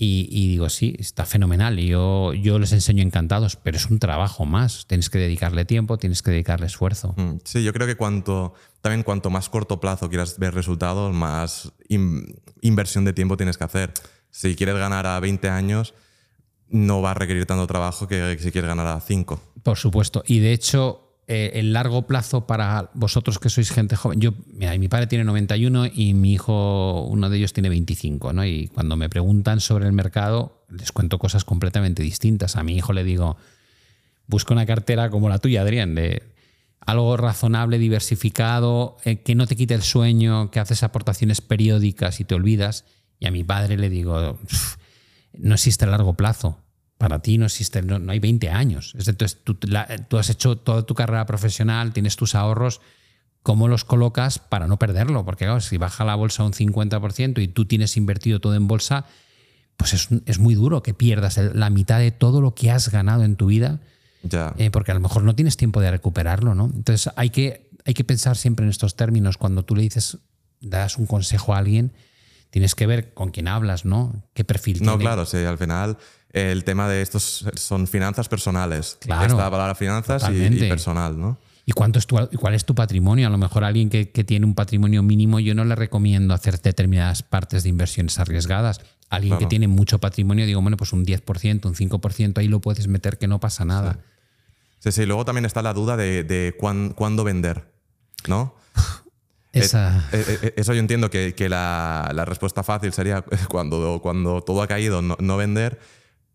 Y, digo, sí, está fenomenal. Y yo, yo les enseño encantados, pero es un trabajo más. Tienes que dedicarle tiempo, tienes que dedicarle esfuerzo. Mm, Sí, yo creo que cuanto, también cuanto más corto plazo quieras ver resultados, más in- inversión de tiempo tienes que hacer. Si quieres ganar a 20 años, no va a requerir tanto trabajo que si quieres ganar a 5. Por supuesto. Y de hecho, eh, el largo plazo para vosotros que sois gente joven. Yo, mira, mi padre tiene 91 y mi hijo, uno de ellos, tiene 25, ¿no? Y cuando me preguntan sobre el mercado, les cuento cosas completamente distintas. A mi hijo le digo, busca una cartera como la tuya, Adrián, de algo razonable, diversificado, eh, que no te quite el sueño, que haces aportaciones periódicas y te olvidas. Y a mi padre le digo, "Pf, no existe a largo plazo. Para ti no existe, no, no hay 20 años. Es decir, tú, la- tú has hecho toda tu carrera profesional, tienes tus ahorros. ¿Cómo los colocas para no perderlo? Porque claro, si baja la bolsa un 50% y tú tienes invertido todo en bolsa, pues es, es muy duro que pierdas la mitad de todo lo que has ganado en tu vida eh, porque a lo mejor no tienes tiempo de recuperarlo, ¿no? Entonces hay que, hay que pensar siempre en estos términos. Cuando tú le dices, das un consejo a alguien, tienes que ver con quién hablas, ¿no? ¿Qué perfil No, tiene? claro, sí, al final el tema de estos son finanzas personales. Claro, Esta palabra finanzas y, personal, ¿no? ¿Y cuánto es tu, cuál es tu patrimonio? A lo mejor alguien que, que tiene un patrimonio mínimo, yo no le recomiendo hacer determinadas partes de inversiones arriesgadas. Alguien que tiene mucho patrimonio, digo, bueno, pues un 10%, un 5%, ahí lo puedes meter que no pasa nada. Sí, sí. Luego también está la duda de, de cuán- cuándo vender. ¿no? *laughs* Esa... Eh, eh, eh, eso yo entiendo que, que la, la, respuesta fácil sería *laughs* cuando, cuando todo ha caído no, no vender,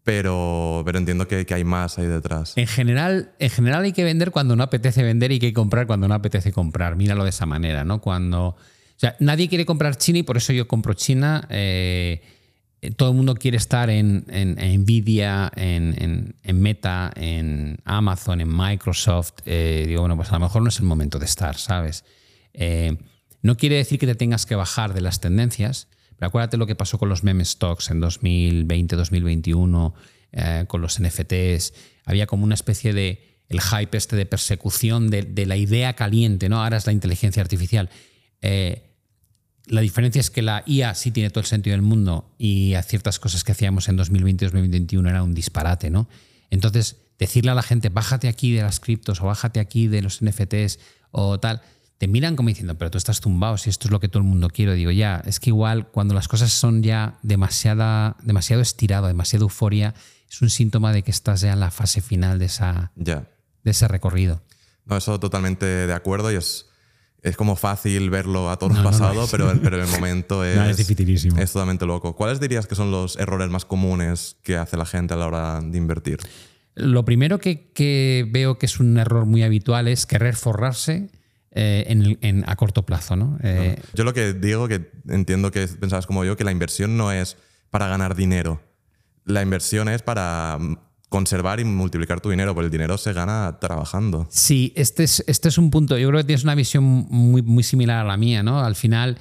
pero, pero entiendo que, que, hay más ahí detrás. En general, en general hay que vender cuando no apetece vender y hay que comprar cuando no apetece comprar. Míralo de esa manera, ¿no? Cuando... O sea, nadie quiere comprar China y por eso yo compro China. Eh, todo el mundo quiere estar en, en, en Nvidia, en, en, Meta, en Amazon, en Microsoft. Eh, digo, bueno, pues a lo mejor no es el momento de estar, ¿sabes? Eh, no quiere decir que te tengas que bajar de las tendencias, pero acuérdate lo que pasó con los meme stocks en 2020, 2021, eh, con los NFTs. Había como una especie de el hype este de persecución de, la idea caliente, ¿no? Ahora es la inteligencia artificial. Eh, la diferencia es que la IA sí tiene todo el sentido del mundo y a ciertas cosas que hacíamos en 2020 2021 era un disparate, ¿no? Entonces, decirle a la gente, bájate aquí de las criptos o bájate aquí de los NFTs o tal, te miran como diciendo, pero tú estás tumbado, si esto es lo que todo el mundo quiere. Digo, ya, es que igual cuando las cosas son ya demasiada, demasiado estirado, demasiada euforia, es un síntoma de que estás ya en la fase final de, esa, Ya. de ese recorrido. No, eso totalmente de acuerdo y es, es como fácil verlo a todo No, no, no pasado, es. pero, pero en el *laughs* momento es, No, es dificilísimo. es totalmente loco. ¿Cuáles dirías que son los errores más comunes que hace la gente a la hora de invertir? Lo primero que, que veo que es un error muy habitual es querer forrarse eh, en el- en- a corto plazo. ¿no? Eh, Yo lo que digo, que entiendo que pensabas como yo, que la inversión no es para ganar dinero. La inversión es para mm, conservar y multiplicar tu dinero, porque el dinero se gana trabajando. Sí, este es, este es un punto. Yo creo que tienes una visión muy, muy similar a la mía, ¿no? Al final,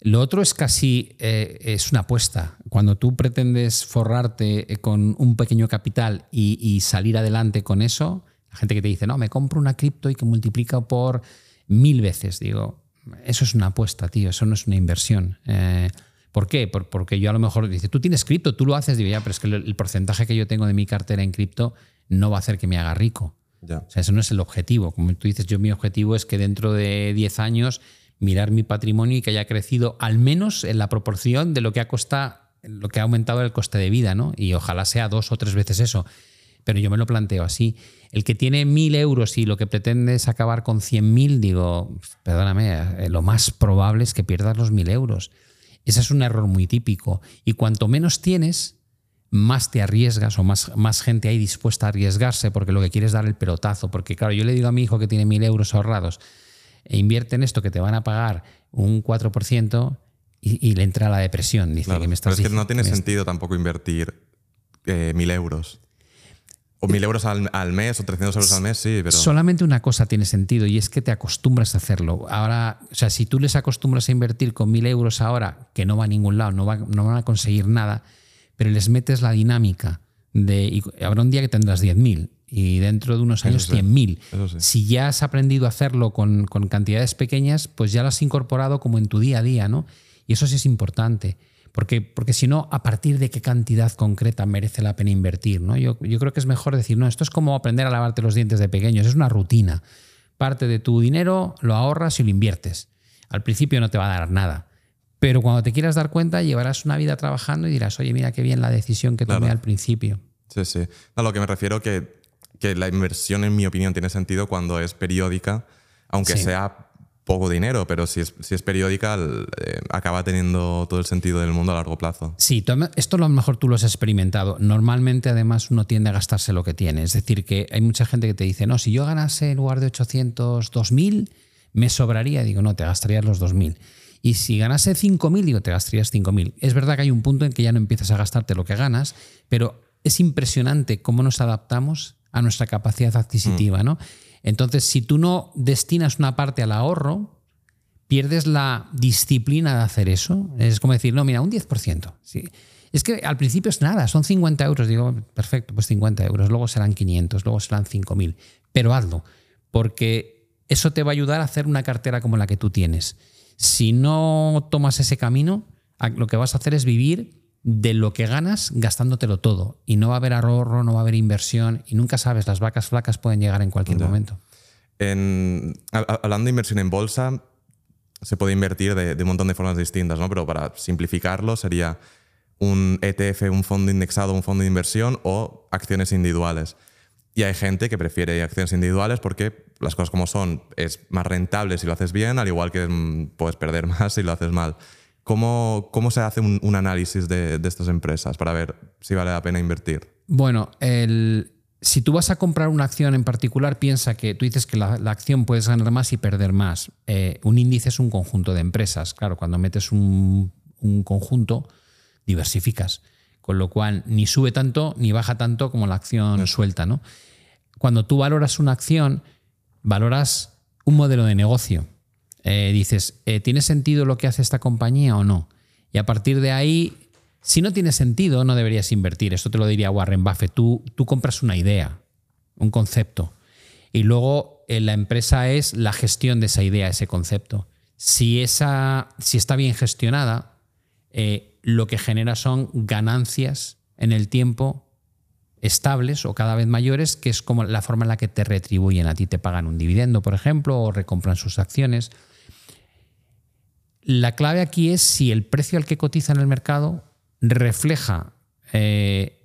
lo otro es casi eh, es una apuesta. Cuando tú pretendes forrarte con un pequeño capital y, y salir adelante con eso, la gente que te dice, no, me compro una cripto y que multiplica por mil veces. Digo, eso es una apuesta, tío, eso no es una inversión. Eh, ¿Por qué? Por- porque yo a lo mejor dice, tú tienes cripto, tú lo haces, digo, ya, pero es que el, el porcentaje que yo tengo de mi cartera en cripto no va a hacer que me haga rico. Ya. O sea, eso no es el objetivo. Como tú dices, yo mi objetivo es que dentro de 10 años mirar mi patrimonio y que haya crecido al menos en la proporción de lo que ha costa, lo que ha aumentado el coste de vida, ¿no? Y ojalá sea dos o tres veces eso. Pero yo me lo planteo así. El que tiene mil euros y lo que pretende es acabar con 100.000, digo, perdóname, eh, lo más probable es que pierdas los mil euros. Ese es un error muy típico. Y cuanto menos tienes, más te arriesgas o más, más gente hay dispuesta a arriesgarse porque lo que quieres es dar el pelotazo. Porque claro, yo le digo a mi hijo que tiene mil euros ahorrados, e invierte en esto que te van a pagar un 4% y, y le entra la depresión. Dice Claro, que me pero estás es que no tiene sentido tampoco invertir eh, mil euros. O mil euros al, al mes o 300 euros al mes, sí, pero... Solamente una cosa tiene sentido y es que te acostumbras a hacerlo. Ahora, o sea, si tú les acostumbras a invertir con mil euros ahora, que no va a ningún lado, no, va- no van a conseguir nada, pero les metes la dinámica de. y habrá un día que tendrás 10.000 y dentro de unos años sí, 100.000. eso sí. Si ya has aprendido a hacerlo con, con cantidades pequeñas, pues ya lo has incorporado como en tu día a día, ¿no? Y eso sí es importante. Porque, porque si no, ¿a partir de qué cantidad concreta merece la pena invertir? ¿no? Yo, yo creo que es mejor decir, no, esto es como aprender a lavarte los dientes de pequeños, es una rutina. Parte de tu dinero lo ahorras y lo inviertes. Al principio no te va a dar nada. Pero cuando te quieras dar cuenta, llevarás una vida trabajando y dirás, oye, mira qué bien la decisión que tomé Claro. al principio. Sí, sí. A lo que me refiero que, que la inversión, en mi opinión, tiene sentido cuando es periódica, aunque Sí. sea poco dinero, pero si es, si es periódica, eh, acaba teniendo todo el sentido del mundo a largo plazo. Sí, esto a lo mejor tú lo has experimentado. Normalmente, además, uno tiende a gastarse lo que tiene. Es decir, que hay mucha gente que te dice, no, si yo ganase en lugar de 800, 2.000, me sobraría. Digo, no, te gastarías los 2.000. Y si ganase 5.000, digo, te gastarías 5.000. Es verdad que hay un punto en que ya no empiezas a gastarte lo que ganas, pero es impresionante cómo nos adaptamos a nuestra capacidad adquisitiva, ¿no? Entonces, si tú no destinas una parte al ahorro, pierdes la disciplina de hacer eso. Es como decir, no, mira, un 10%. Sí. Es que al principio es nada, son 50 euros. Digo, perfecto, pues 50 euros. Luego serán 500, luego serán 5.000. Pero hazlo, porque eso te va a ayudar a hacer una cartera como la que tú tienes. Si no tomas ese camino, lo que vas a hacer es vivir de lo que ganas gastándotelo todo. Y no va a haber ahorro, no va a haber inversión y nunca sabes, las vacas flacas pueden llegar en cualquier Ya. momento. En- hablando de inversión en bolsa, se puede invertir de, de un montón de formas distintas, ¿no? Pero para simplificarlo sería un ETF, un fondo indexado, un fondo de inversión o acciones individuales. Y hay gente que prefiere acciones individuales porque las cosas como son, es más rentable si lo haces bien, al igual que mm, puedes perder *laughs* más si lo haces mal. ¿Cómo, cómo se hace un, un análisis de, de, estas empresas para ver si vale la pena invertir? Bueno, el, si tú vas a comprar una acción en particular, piensa que tú dices que la, la acción puedes ganar más y perder más. Eh, un índice es un conjunto de empresas. Claro, cuando metes un, un conjunto, diversificas. Con lo cual, ni sube tanto ni baja tanto como la acción suelta. ¿no? Cuando tú valoras una acción, valoras un modelo de negocio. Eh, dices, eh, ¿tiene sentido lo que hace esta compañía o no? Y a partir de ahí, si no tiene sentido, no deberías invertir. Esto te lo diría Warren Buffett. Tú, compras una idea, un concepto, y luego eh, la empresa es la gestión de esa idea, ese concepto. Si, esa, si está bien gestionada, lo que genera son ganancias en el tiempo estables o cada vez mayores, que es como la forma en la que te retribuyen. A ti te pagan un dividendo, por ejemplo, o recompran sus acciones. La clave aquí es si el precio al que cotiza en el mercado refleja eh,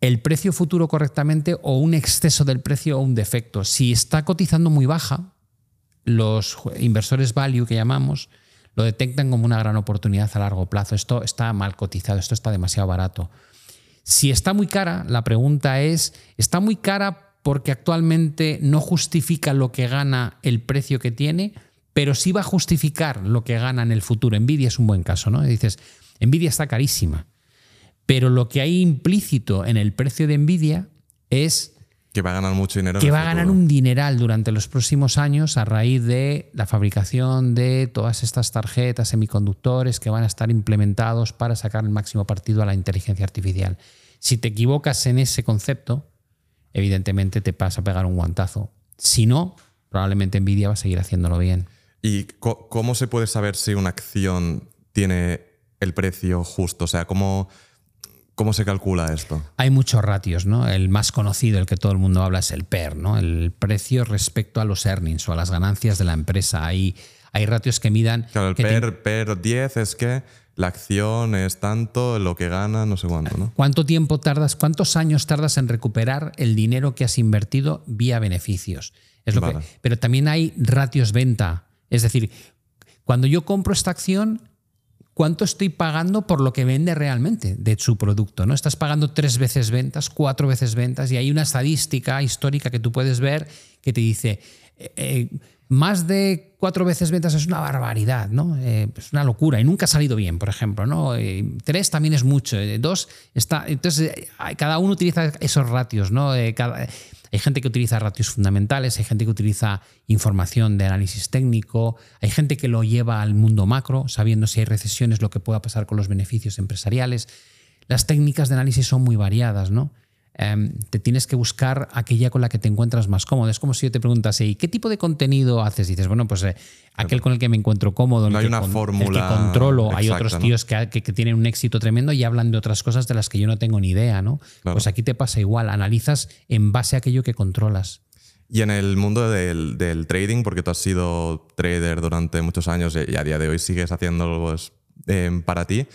el precio futuro correctamente o un exceso del precio o un defecto. Si está cotizando muy baja, los inversores value que llamamos lo detectan como una gran oportunidad a largo plazo. Esto está mal cotizado, esto está demasiado barato. Si está muy cara, la pregunta es, ¿está muy cara porque actualmente no justifica lo que gana el precio que tiene? Pero sí va a justificar lo que gana en el futuro. Nvidia es un buen caso, ¿no? dices, Nvidia está carísima, pero lo que hay implícito en el precio de Nvidia es que va a ganar mucho dinero. Que va a ganar un dineral durante los próximos años a raíz de la fabricación de todas estas tarjetas, semiconductores que van a estar implementados para sacar el máximo partido a la inteligencia artificial. Si te equivocas en ese concepto, evidentemente te vas a pegar un guantazo. Si no, probablemente Nvidia va a seguir haciéndolo bien. ¿Y cómo se puede saber si una acción tiene el precio justo? O sea, ¿cómo, ¿cómo se calcula esto? Hay muchos ratios, ¿no? El más conocido, el que todo el mundo habla, es el PER, ¿no? El precio respecto a los earnings o a las ganancias de la empresa. Hay, hay ratios que midan. Claro, el que PER, PER 10 es que la acción es tanto, lo que gana, no sé cuánto, ¿no? ¿Cuánto tiempo tardas, cuántos años tardas en recuperar el dinero que has invertido vía beneficios? Es lo Vale. que, pero también hay ratios venta. Es decir, cuando yo compro esta acción, ¿cuánto estoy pagando por lo que vende realmente de su producto? ¿no? Estás pagando tres veces ventas, cuatro veces ventas, y hay una estadística histórica que tú puedes ver que te dice. eh, eh, más de cuatro veces ventas es una barbaridad, ¿no? Eh, es una locura y nunca ha salido bien, por ejemplo, ¿no? Tres también es mucho, dos está. Entonces, cada uno utiliza esos ratios, ¿no? Cada- hay gente que utiliza ratios fundamentales, hay gente que utiliza información de análisis técnico, hay gente que lo lleva al mundo macro, sabiendo si hay recesiones, lo que pueda pasar con los beneficios empresariales. Las técnicas de análisis son muy variadas, ¿no? Em, te tienes que buscar aquella con la que te encuentras más cómodo. Es como si yo te preguntase, ¿y qué tipo de contenido haces? Y dices, bueno, pues eh, aquel con el que me encuentro cómodo, No el hay que una con- el fórmula que controlo. hay otros ¿no? tíos que, que- que tienen un éxito tremendo y hablan de otras cosas de las que yo no tengo ni idea, ¿no? Claro. Pues aquí te pasa igual, analizas en base a aquello que controlas. Y en el mundo del, del trading, porque tú has sido trader durante muchos años y a día de hoy sigues haciéndolo pues, eh, para ti,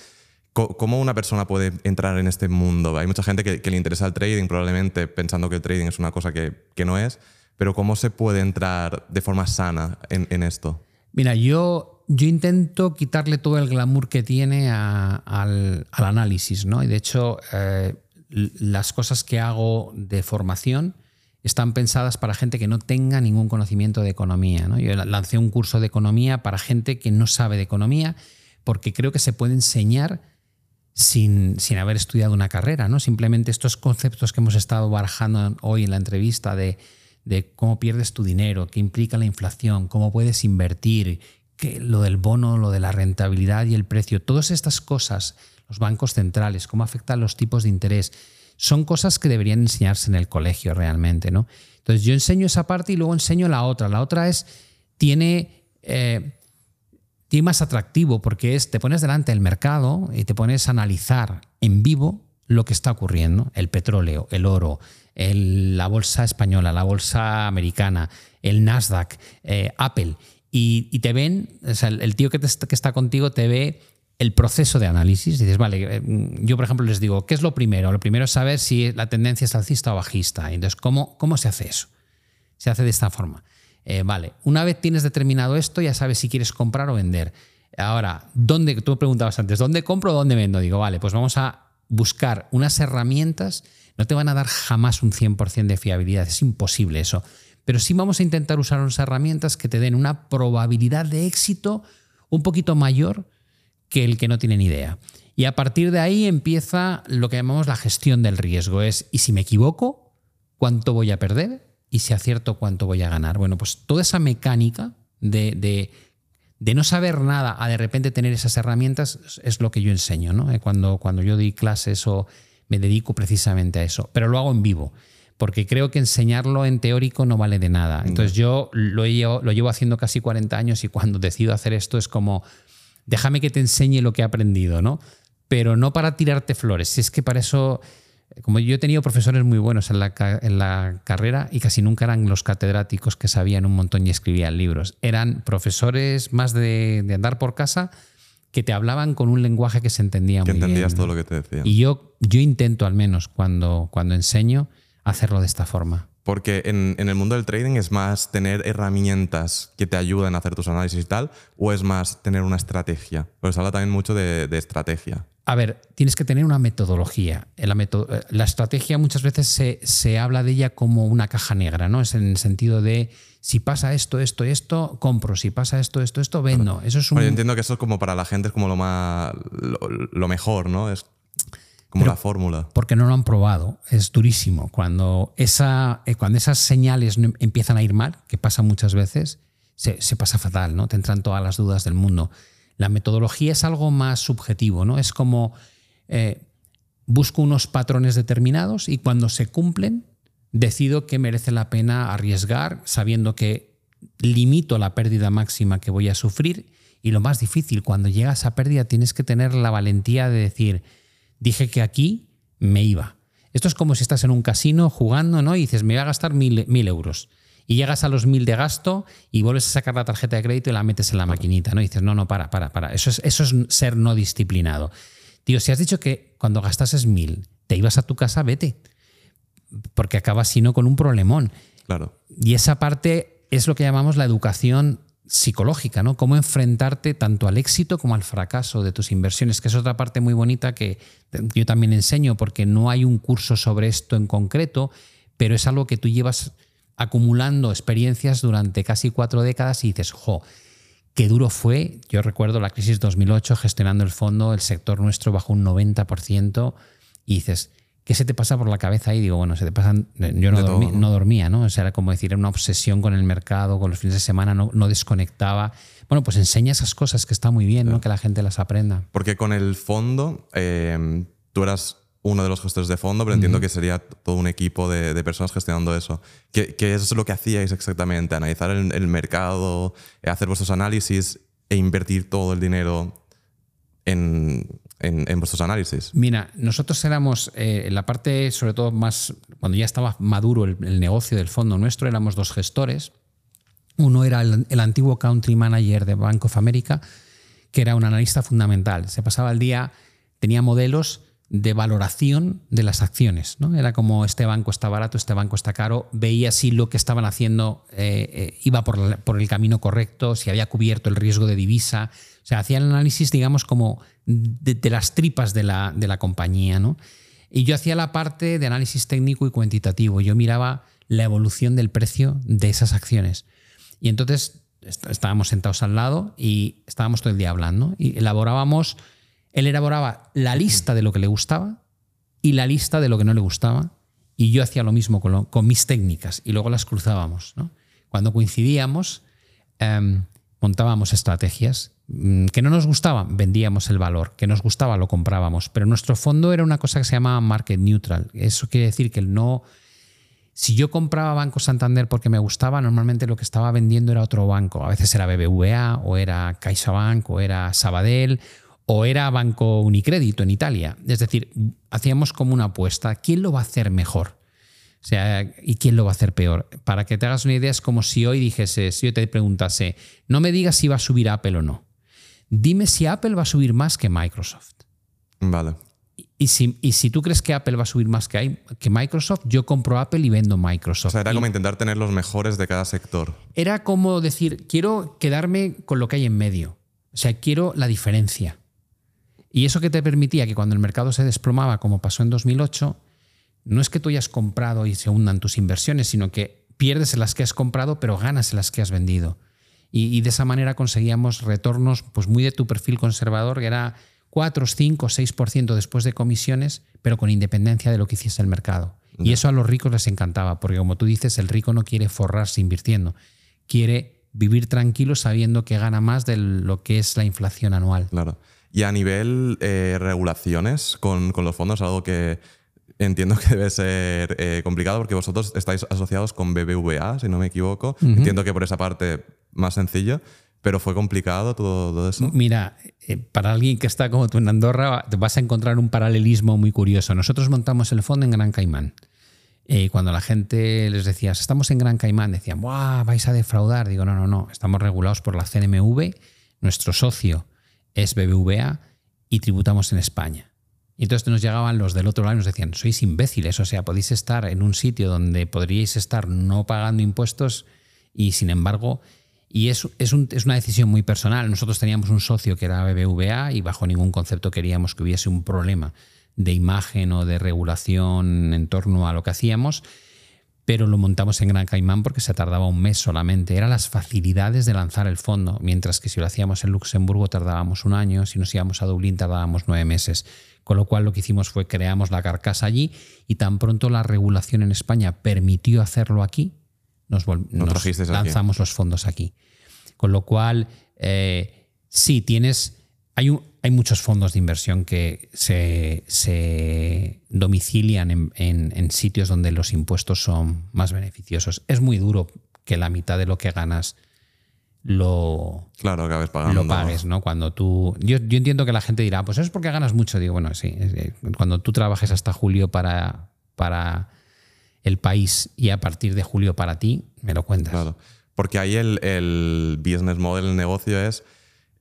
¿cómo una persona puede entrar en este mundo? Hay mucha gente que, que le interesa el trading probablemente pensando que el trading es una cosa que, que no es, pero ¿cómo se puede entrar de forma sana en, en esto? Mira, yo, yo intento quitarle todo el glamour que tiene a- al, al análisis, ¿no? Y de hecho, eh, las cosas que hago de formación están pensadas para gente que no tenga ningún conocimiento de economía. ¿no? Yo la- lancé un curso de economía para gente que no sabe de economía, porque creo que se puede enseñar sin, sin haber estudiado una carrera, ¿no? Simplemente estos conceptos que hemos estado barajando hoy en la entrevista de, de cómo pierdes tu dinero, qué implica la inflación, cómo puedes invertir, que lo del bono, lo de la rentabilidad y el precio, todas estas cosas, los bancos centrales, cómo afectan los tipos de interés, son cosas que deberían enseñarse en el colegio realmente, ¿no? Entonces yo enseño esa parte y luego enseño la otra. La otra es, tiene... eh, tiene más atractivo porque es, te pones delante del mercado y te pones a analizar en vivo lo que está ocurriendo. El petróleo, el oro, la bolsa española, la bolsa americana, el Nasdaq, eh, Apple. Y, y te ven, o sea, el, tío que, te está- que está contigo te ve el proceso de análisis. Dices, vale, eh, yo por ejemplo les digo, ¿qué es lo primero? Lo primero es saber si la tendencia es alcista o bajista. Entonces, ¿cómo, cómo se hace eso? Se hace de esta forma. Eh, vale, una vez tienes determinado esto, ya sabes si quieres comprar o vender. Ahora, ¿dónde? Tú me preguntabas antes, ¿dónde compro o dónde vendo? Digo, vale, pues vamos a buscar unas herramientas. No te van a dar jamás un 100% de fiabilidad, es imposible eso. Pero sí vamos a intentar usar unas herramientas que te den una probabilidad de éxito un poquito mayor que el que no tiene ni idea. Y a partir de ahí empieza lo que llamamos la gestión del riesgo. Es, ¿y si me equivoco? ¿Cuánto voy a perder? ¿Y si acierto? ¿Cuánto voy a ganar? Bueno, pues toda esa mecánica de, de, no saber nada a de repente tener esas herramientas es lo que yo enseño. ¿no? Eh, cuando, cuando yo doy clases o me dedico precisamente a eso. Pero lo hago en vivo porque creo que enseñarlo en teórico no vale de nada. Entonces yo lo, lo llevo haciendo casi 40 años y cuando decido hacer esto es como, déjame que te enseñe lo que he aprendido, ¿no? Pero no para tirarte flores, si es que para eso, como yo he tenido profesores muy buenos en la, en la carrera y casi nunca eran los catedráticos que sabían un montón y escribían libros, eran profesores más de, andar por casa que te hablaban con un lenguaje que se entendía que muy bien. Que entendías todo lo que te decían. Y yo, yo intento al menos cuando, cuando enseño hacerlo de esta forma. Porque en, el mundo del trading es más tener herramientas que te ayuden a hacer tus análisis y tal, o es más tener una estrategia. Pues se habla también mucho de, estrategia. A ver, tienes que tener una metodología. La, eh, la estrategia muchas veces se, se, habla de ella como una caja negra, ¿no? Es en el sentido de si pasa esto, esto, esto, compro. Si pasa esto, esto, esto, vendo. Eso es un... yo entiendo que eso es como para la gente es como lo más lo, mejor, ¿no? Es como la fórmula. Porque no lo han probado. Es durísimo. Cuando, esa, eh, cuando esas señales empiezan a ir mal, que pasa muchas veces, se, pasa fatal, ¿no? Te entran todas las dudas del mundo. La metodología es algo más subjetivo, ¿no? Es como eh, busco unos patrones determinados y cuando se cumplen, decido que merece la pena arriesgar, sabiendo que limito la pérdida máxima que voy a sufrir. Y lo más difícil, cuando llega a esa pérdida, tienes que tener la valentía de decir, dije que aquí me iba. Esto es como si estás en un casino jugando ¿no? y dices, me voy a gastar mil, euros. Y llegas a los mil de gasto y vuelves a sacar la tarjeta de crédito y la metes en la maquinita. ¿no? Y dices, no, no, para, para, para. Eso es, eso es ser no disciplinado. Tío, si has dicho que cuando gastases mil te ibas a tu casa, vete. Porque acabas sino con un problemón. Claro. Y esa parte es lo que llamamos la educación psicológica, ¿no? Cómo enfrentarte tanto al éxito como al fracaso de tus inversiones, que es otra parte muy bonita que yo también enseño, porque no hay un curso sobre esto en concreto, pero es algo que tú llevas acumulando experiencias durante casi cuatro décadas y dices, jo, qué duro fue. Yo recuerdo la crisis 2008 gestionando el fondo, el sector nuestro bajó un 90% y dices, ¿Qué se te pasa por la cabeza ahí? Digo, bueno, se te pasan. Yo no, dormía, ¿no? O sea, era como decir, era una obsesión con el mercado, con los fines de semana, no, no desconectaba. Bueno, pues enseña esas cosas que está muy bien, ¿no? Que la gente las aprenda. Porque con el fondo, eh, tú eras uno de los gestores de fondo, pero entiendo que sería todo un equipo de, personas gestionando eso. ¿Qué, ¿Qué, es lo que hacíais exactamente? ¿Analizar el, el mercado, hacer vuestros análisis e invertir todo el dinero en, en, vuestros análisis? Mira, nosotros éramos, eh, la parte sobre todo más, cuando ya estaba maduro el, negocio del fondo nuestro, éramos dos gestores. Uno era el, antiguo country manager de Bank of America, que era un analista fundamental. Se pasaba el día, tenía modelos de valoración de las acciones. ¿no? Era como este banco está barato, este banco está caro, veía si lo que estaban haciendo eh, eh, iba por, por, el camino correcto, si había cubierto el riesgo de divisa. O sea, hacía el análisis, digamos, como de, las tripas de la, de la compañía. ¿no? Y yo hacía la parte de análisis técnico y cuantitativo. Yo miraba la evolución del precio de esas acciones. Y entonces estábamos sentados al lado y estábamos todo el día hablando y elaborábamos, él elaboraba la lista de lo que le gustaba y la lista de lo que no le gustaba y yo hacía lo mismo con, con mis técnicas y luego las cruzábamos. Cuando coincidíamos, em, montábamos estrategias que no nos gustaba, vendíamos el valor, que nos gustaba, lo comprábamos, pero nuestro fondo era una cosa que se llamaba market neutral. Eso quiere decir que no... Si yo compraba Banco Santander porque me gustaba, normalmente lo que estaba vendiendo era otro banco. A veces era BBVA, o era CaixaBank, o era Sabadell, o era Banco Unicrédito en Italia. Es decir, hacíamos como una apuesta. ¿Quién lo va a hacer mejor? O sea, ¿y quién lo va a hacer peor? Para que te hagas una idea, es como si hoy dijese, si yo te preguntase, no me digas si va a subir Apple o no Dime si Apple va a subir más que Microsoft. Vale. Y si, y si tú crees que Apple va a subir más que, que Microsoft, yo compro Apple y vendo Microsoft. O sea, era Y como intentar tener los mejores de cada sector. era como decir, quiero quedarme con lo que hay en medio. O sea, quiero la diferencia. Y eso que te permitía que cuando el mercado se desplomaba, como pasó en 2008, no es que tú hayas comprado y se hundan tus inversiones, sino que pierdes en las que has comprado, pero ganas en las que has vendido. Y, y de esa manera conseguíamos retornos pues muy de tu perfil conservador, que era 4, 5, 6% después de comisiones, pero con independencia de lo que hiciese el mercado. Y eso a los ricos les encantaba, porque como tú dices, el rico no quiere forrarse invirtiendo, quiere vivir tranquilo sabiendo que gana más de lo que es la inflación anual. Claro. Y a nivel eh, regulaciones con, con los fondos, algo que entiendo que debe ser eh, complicado porque vosotros estáis asociados con BBVA, si no me equivoco. Entiendo que por esa parte más sencillo, pero fue complicado todo, todo eso. Mira, eh, para alguien que está como tú en Andorra, vas a encontrar un paralelismo muy curioso. Nosotros montamos el fondo en Gran Caimán. Eh, cuando la gente les decía, estamos en Gran Caimán, decían, ¡buah! vais a defraudar. Digo, no, no, no, estamos regulados por la CNMV, nuestro socio es BBVA y tributamos en España. Y entonces nos llegaban los del otro lado y nos decían, sois imbéciles, o sea, podéis estar en un sitio donde podríais estar no pagando impuestos y sin embargo, y es, es, un- es una decisión muy personal. Nosotros teníamos un socio que era BBVA y bajo ningún concepto queríamos que hubiese un problema de imagen o de regulación en torno a lo que hacíamos, pero lo montamos en Gran Caimán porque se tardaba un mes solamente. Eran las facilidades de lanzar el fondo, mientras que si lo hacíamos en Luxemburgo tardábamos un año, si nos íbamos a Dublín tardábamos nueve meses. Con lo cual lo que hicimos fue creamos la carcasa allí y tan pronto la regulación en España permitió hacerlo aquí, nos, nos aquí. lanzamos los fondos aquí. Con lo cual, eh, sí, tienes. Hay, un- hay muchos fondos de inversión que se, se domicilian en, en- en sitios donde los impuestos son más beneficiosos. Es muy duro que la mitad de lo que ganas lo, Claro, acabes pagando. lo pagues, ¿no? Cuando tú. Yo, yo entiendo que la gente dirá, pues eso es porque ganas mucho. Digo, bueno, sí. que Cuando tú trabajes hasta julio para, para el país y a partir de julio para ti, me lo cuentas. Claro. Porque ahí el, el business model, el negocio es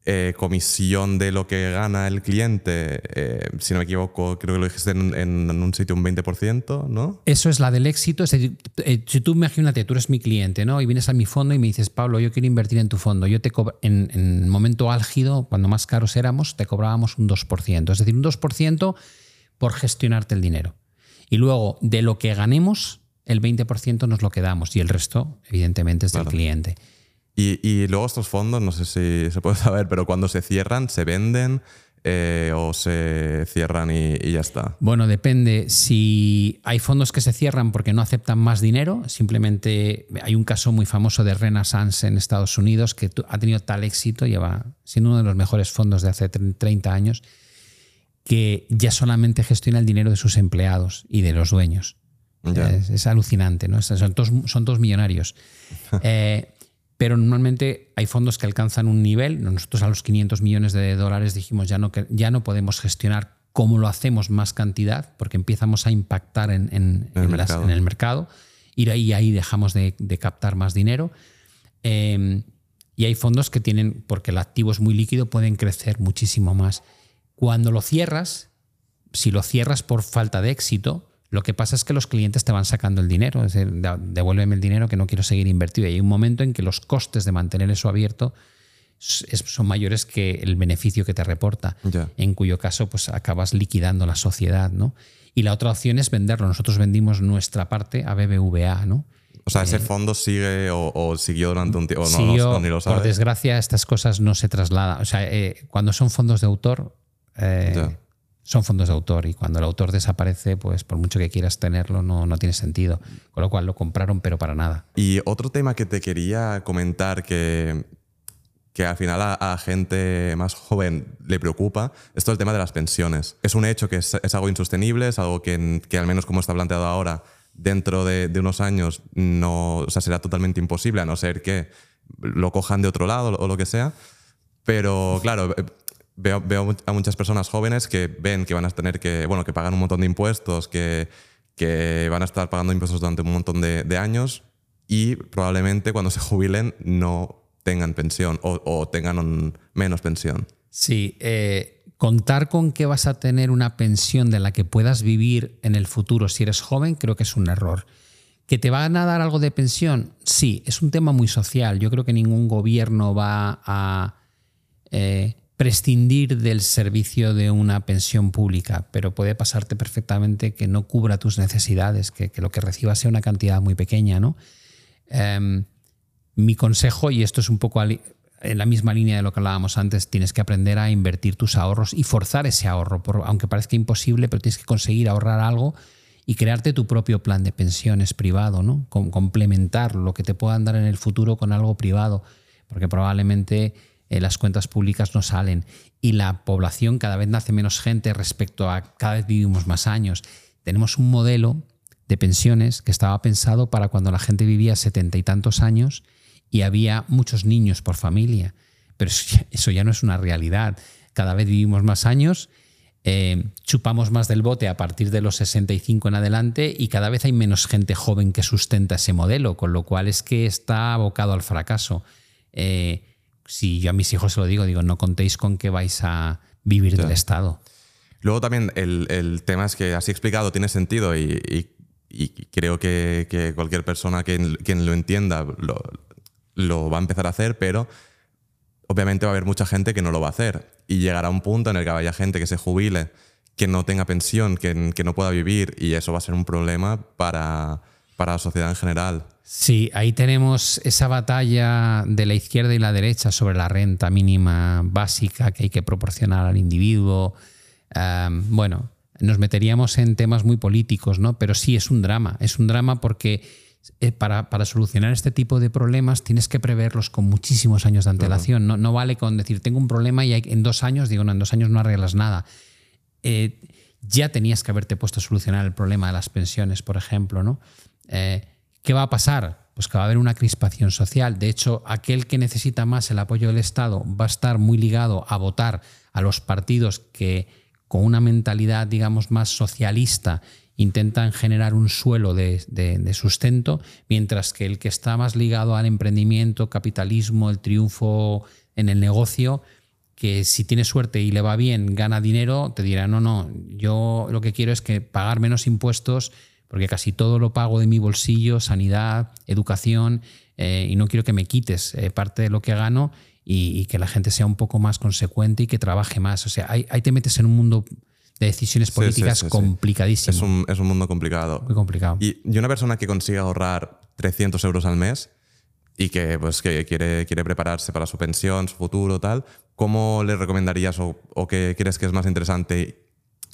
eh, comisión de lo que gana el cliente. eh, si no me equivoco, creo que lo dijiste en, en un sitio un 20%, ¿no? Eso es la del éxito. Es decir, eh, si tú imagínate, tú eres mi cliente, ¿no? Y vienes a mi fondo y me dices, Pablo, yo quiero invertir en tu fondo. Yo te cobro, en, en el momento álgido, cuando más caros éramos, te cobrábamos un 2%. Es decir, un 2% por gestionarte el dinero. Y luego, de lo que ganemos, el 20% nos lo quedamos y el resto, evidentemente, es del Claro. cliente. Y, y luego estos fondos, no sé si se puede *laughs* saber, pero cuando se cierran, ¿se venden eh, o se cierran y, y ya está? Bueno, depende. Si hay fondos que se cierran porque no aceptan más dinero, simplemente hay un caso muy famoso de Renaissance en Estados Unidos que ha tenido tal éxito, lleva siendo uno de los mejores fondos de hace tre- 30 años, que ya solamente gestiona el dinero de sus empleados y de los dueños. Es, es alucinante, ¿no? Son todos, son todos millonarios. *laughs* Eh, pero normalmente hay fondos que alcanzan un nivel. Nosotros a los 500 millones de dólares dijimos ya no, ya no podemos gestionar cómo lo hacemos más cantidad, porque empezamos a impactar en, el en las- mercado. en el mercado. Y ahí, ahí dejamos de, de captar más dinero. Eh, y hay fondos que tienen, porque el activo es muy líquido, pueden crecer muchísimo más. Cuando lo cierras, si lo cierras por falta de éxito, lo que pasa es que los clientes te van sacando el dinero, es decir, "Da- devuélveme el dinero que no quiero seguir invertido. Y hay un momento en que los costes de mantener eso abierto son mayores que el beneficio que te reporta, en cuyo caso pues acabas liquidando la sociedad, ¿no? Y la otra opción es venderlo. Nosotros vendimos nuestra parte a BBVA, ¿no? O sea, ese fondo sigue o, o siguió durante un tiempo. No, Siguió, no, ni lo por desgracia, estas cosas no se trasladan. O sea, eh, cuando son fondos de autor, eh, son fondos de autor y cuando el autor desaparece, pues por mucho que quieras tenerlo, no, no tiene sentido. Con lo cual lo compraron, pero para nada. Y otro tema que te quería comentar que, que al final a, a gente más joven le preocupa, esto es el tema de las pensiones. Es un hecho que es, es algo insostenible, es algo que, que al menos como está planteado ahora, dentro de, de unos años no, o sea, será totalmente imposible, a no ser que lo cojan de otro lado o lo que sea. Pero claro, eh, veo, veo a muchas personas jóvenes que ven que van a tener que, bueno, que pagan un montón de impuestos, que, que van a estar pagando impuestos durante un montón de, años y probablemente cuando se jubilen no tengan pensión o, tengan menos pensión. Sí, eh, contar con que vas a tener una pensión de la que puedas vivir en el futuro si eres joven creo que es un error. ¿Que te van a dar algo de pensión? Sí, es un tema muy social. Yo creo que ningún gobierno va a eh, prescindir del servicio de una pensión pública, pero puede pasarte perfectamente que no cubra tus necesidades, que, lo que recibas sea una cantidad muy pequeña. ¿no? Em, mi consejo, y esto es un poco en la misma línea de lo que hablábamos antes, tienes que aprender a invertir tus ahorros y forzar ese ahorro, aunque parezca imposible, pero tienes que conseguir ahorrar algo y crearte tu propio plan de pensiones privado, ¿no? complementar lo que te puedan dar en el futuro con algo privado, porque probablemente eh, las cuentas públicas no salen y la población cada vez nace menos gente respecto a cada vez vivimos más años. Tenemos un modelo de pensiones que estaba pensado para cuando la gente vivía setenta y tantos años y había muchos niños por familia, pero eso ya, no es una realidad. Cada vez vivimos más años eh, chupamos más del bote a partir de los 65 en adelante y cada vez hay menos gente joven que sustenta ese modelo, con lo cual es que está abocado al fracaso. Eh, si yo a mis hijos se lo digo, digo, no contéis con que vais a vivir del Estado. Luego también el, tema es que así explicado tiene sentido y, creo que, cualquier persona que, quien lo entienda lo, va a empezar a hacer, pero obviamente va a haber mucha gente que no lo va a hacer y llegará un punto en el que haya gente que se jubile, que no tenga pensión, que, que no pueda vivir y eso va a ser un problema para, para la sociedad en general. Sí, ahí tenemos esa batalla de la izquierda y la derecha sobre la renta mínima básica que hay que proporcionar al individuo. bueno, nos meteríamos en temas muy políticos, ¿no? Pero sí es un drama. Es un drama porque eh, para, solucionar este tipo de problemas tienes que preverlos con muchísimos años de antelación. No, vale con decir, tengo un problema y en dos años, digo, no, en dos años no arreglas nada. Eh, ya tenías que haberte puesto a solucionar el problema de las pensiones, por ejemplo, ¿no? Eh, ¿Qué va a pasar? Pues que va a haber una crispación social. De hecho, aquel que necesita más el apoyo del Estado va a estar muy ligado a votar a los partidos que con una mentalidad, digamos, más socialista intentan generar un suelo de, sustento, mientras que el que está más ligado al emprendimiento, capitalismo, el triunfo en el negocio, que si tiene suerte y le va bien, gana dinero, te dirá, no, no, yo lo que quiero es que pagar menos impuestos porque casi todo lo pago de mi bolsillo, sanidad, educación, eh, y no quiero que me quites eh, parte de lo que gano y, que la gente sea un poco más consecuente y que trabaje más. O sea, ahí, te metes en un mundo de decisiones políticas complicadísimo. Es un, es un, mundo complicado. Muy complicado. Y, una persona que consiga ahorrar 300 euros al mes y que, pues, que quiere, quiere prepararse para su pensión, su futuro, tal, ¿cómo le recomendarías o, o qué crees que es más interesante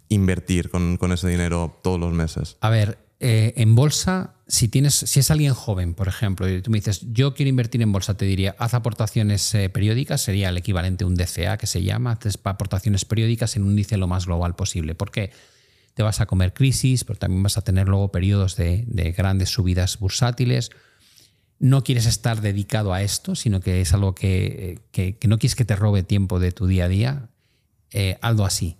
invertir con, con, ese dinero todos los meses? A ver, eh, en bolsa, si, tienes, si es alguien joven, por ejemplo, y tú me dices, yo quiero invertir en bolsa, te diría, haz aportaciones eh, periódicas, sería el equivalente a un DCA que se llama, haz aportaciones periódicas en un índice lo más global posible. ¿Por qué? Te vas a comer crisis, pero también vas a tener luego periodos de, grandes subidas bursátiles. No quieres estar dedicado a esto, sino que es algo que, no quieres que te robe tiempo de tu día a día. Eh, algo así.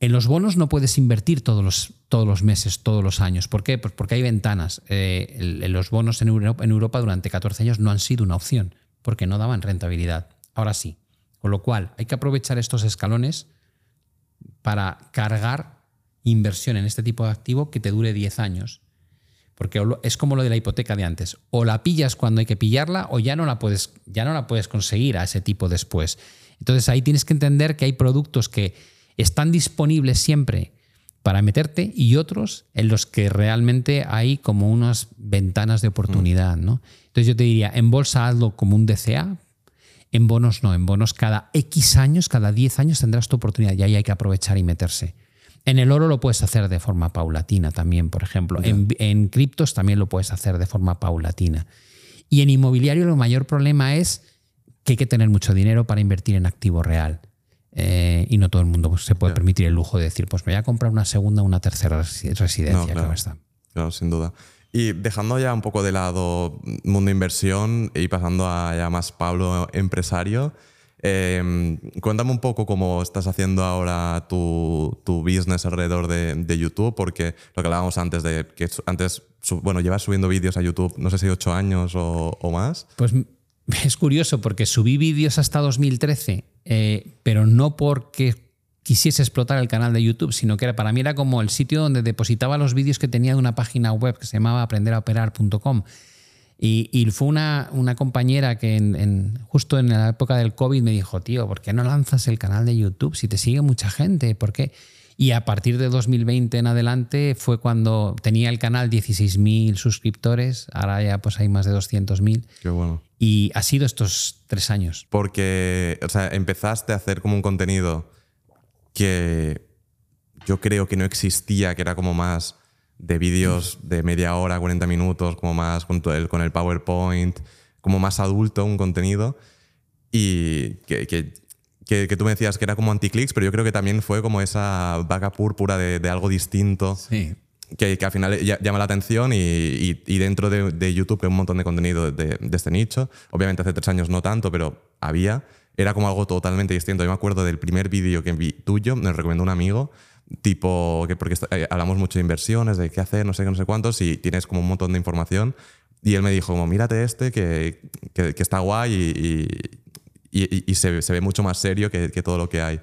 En los bonos no puedes invertir todos los, todos los meses, todos los años. ¿Por qué? Pues porque hay ventanas. Eh, los bonos en Europa, en Europa durante 14 años no han sido una opción, porque no daban rentabilidad. Ahora sí. Con lo cual, hay que aprovechar estos escalones para cargar inversión en este tipo de activo que te dure 10 años. Porque es como lo de la hipoteca de antes. O la pillas cuando hay que pillarla o ya no la puedes, ya no la puedes conseguir a ese tipo después. Entonces ahí tienes que entender que hay productos que están disponibles siempre para meterte y otros en los que realmente hay como unas ventanas de oportunidad. ¿no? Entonces yo te diría, en bolsa hazlo como un DCA, en bonos no, en bonos cada X años, cada 10 años tendrás tu oportunidad y ahí hay que aprovechar y meterse. En el oro lo puedes hacer de forma paulatina también, por ejemplo. En, en criptos también lo puedes hacer de forma paulatina. Y en inmobiliario el mayor problema es que hay que tener mucho dinero para invertir en activo real. Eh, y no todo el mundo se puede permitir el lujo de decir, pues me voy a comprar una segunda o una tercera residencia. claro, está. claro, sin duda. Y dejando ya un poco de lado mundo inversión y pasando a ya más Pablo empresario, em, cuéntame un poco cómo estás haciendo ahora tu, tu business alrededor de, de, YouTube, porque lo que hablábamos antes de que antes, bueno, llevas subiendo vídeos a YouTube, no sé si ocho años o, o más. Pues *laughs* es curioso porque subí vídeos hasta 2013, eh, pero no porque quisiese explotar el canal de YouTube, sino que era, para mí era como el sitio donde depositaba los vídeos que tenía de una página web que se llamaba aprenderaoperar.com. Y, y, fue una, una compañera que en, justo en la época del COVID me dijo, tío, ¿por qué no lanzas el canal de YouTube si te sigue mucha gente? ¿Por qué? Y a partir de 2020 en adelante fue cuando tenía el canal 16.000 suscriptores, ahora ya pues hay más de 200.000. Qué bueno. Y ha sido estos tres años. Porque, o sea, empezaste a hacer como un contenido que yo creo que no existía, que era como más de vídeos de media hora, 40 minutos, como más con el, con el PowerPoint, como más adulto un contenido. Y que, que, que, tú me decías que era como anti-clicks, pero yo creo que también fue como esa vaga púrpura de, de algo distinto. Sí. Que, que, al final llama la atención y, y, y dentro de, de, YouTube, que hay un montón de contenido de, de, este nicho, obviamente hace tres años no tanto, pero había, era como algo totalmente distinto. Yo me acuerdo del primer vídeo que vi tuyo, me lo recomendó un amigo, tipo, que porque eh, hablamos mucho de inversiones, de qué hacer, no sé qué, no sé cuántos, y tienes como un montón de información. Y él me dijo, como, mírate este, que, que, que está guay y, y, y se, se, ve mucho más serio que, que, todo lo que hay.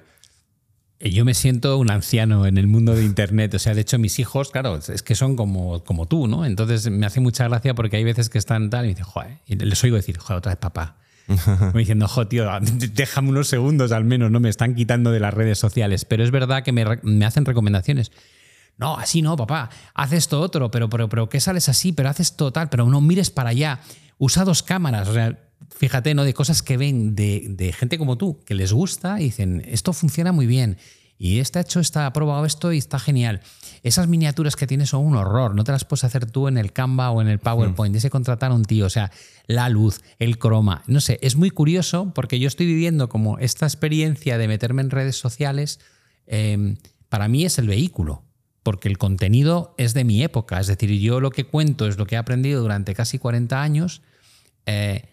Yo me siento un anciano en el mundo de Internet. O sea, de hecho, mis hijos, claro, es que son como, como tú, ¿no? Entonces me hace mucha gracia porque hay veces que están tal y me dicen, joder, y les oigo decir, joder, otra vez papá. *laughs* Me diciendo, jo, tío, déjame unos segundos al menos, no me están quitando de las redes sociales. Pero es verdad que me, me hacen recomendaciones. No, así no, papá, haz esto otro, pero, pero, pero ¿qué sales así? Pero haces total, pero no mires para allá. Usa dos cámaras, o sea, fíjate, ¿no? De cosas que ven de, de gente como tú, que les gusta y dicen, esto funciona muy bien y está hecho, está aprobado esto y está genial. Esas miniaturas que tienes son un horror, no te las puedes hacer tú en el Canva o en el PowerPoint, ese contratar a un tío, o sea, la luz, el croma, no sé, es muy curioso porque yo estoy viviendo como esta experiencia de meterme en redes sociales, eh, para mí es el vehículo, porque el contenido es de mi época, es decir, yo lo que cuento es lo que he aprendido durante casi 40 años, eh,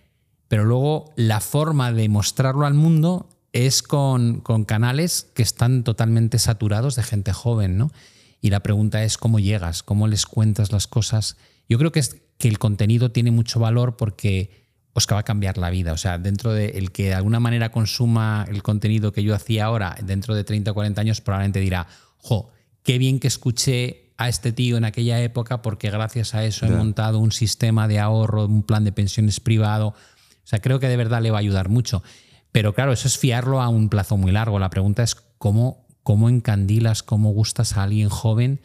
pero luego la forma de mostrarlo al mundo es con, con, canales que están totalmente saturados de gente joven, ¿no? Y la pregunta es cómo llegas, cómo les cuentas las cosas. Yo creo que es que el contenido tiene mucho valor porque os va a cambiar la vida. O sea, dentro de el que de alguna manera consuma el contenido que yo hacía ahora, dentro de 30 o 40 años, probablemente dirá, jo, qué bien que escuché a este tío en aquella época porque gracias a eso yeah. he montado un sistema de ahorro, un plan de pensiones privado. O sea, creo que de verdad le va a ayudar mucho. Pero claro, eso es fiarlo a un plazo muy largo. La pregunta es cómo, cómo encandilas, cómo gustas a alguien joven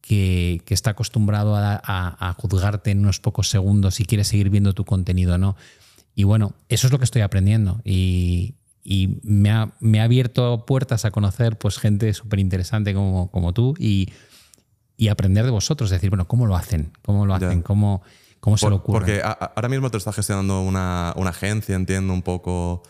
que, que está acostumbrado a, a, a, juzgarte en unos pocos segundos y quiere seguir viendo tu contenido, ¿no? Y bueno, eso es lo que estoy aprendiendo. Y, y me, ha, me, ha, abierto puertas a conocer pues, gente súper interesante como, como tú y, y, aprender de vosotros. Decir, bueno, ¿cómo lo hacen? ¿Cómo lo hacen? ¿Cómo, ¿Cómo se Por, ocurre? Porque a, ahora mismo te está gestionando una, una agencia, entiendo un poco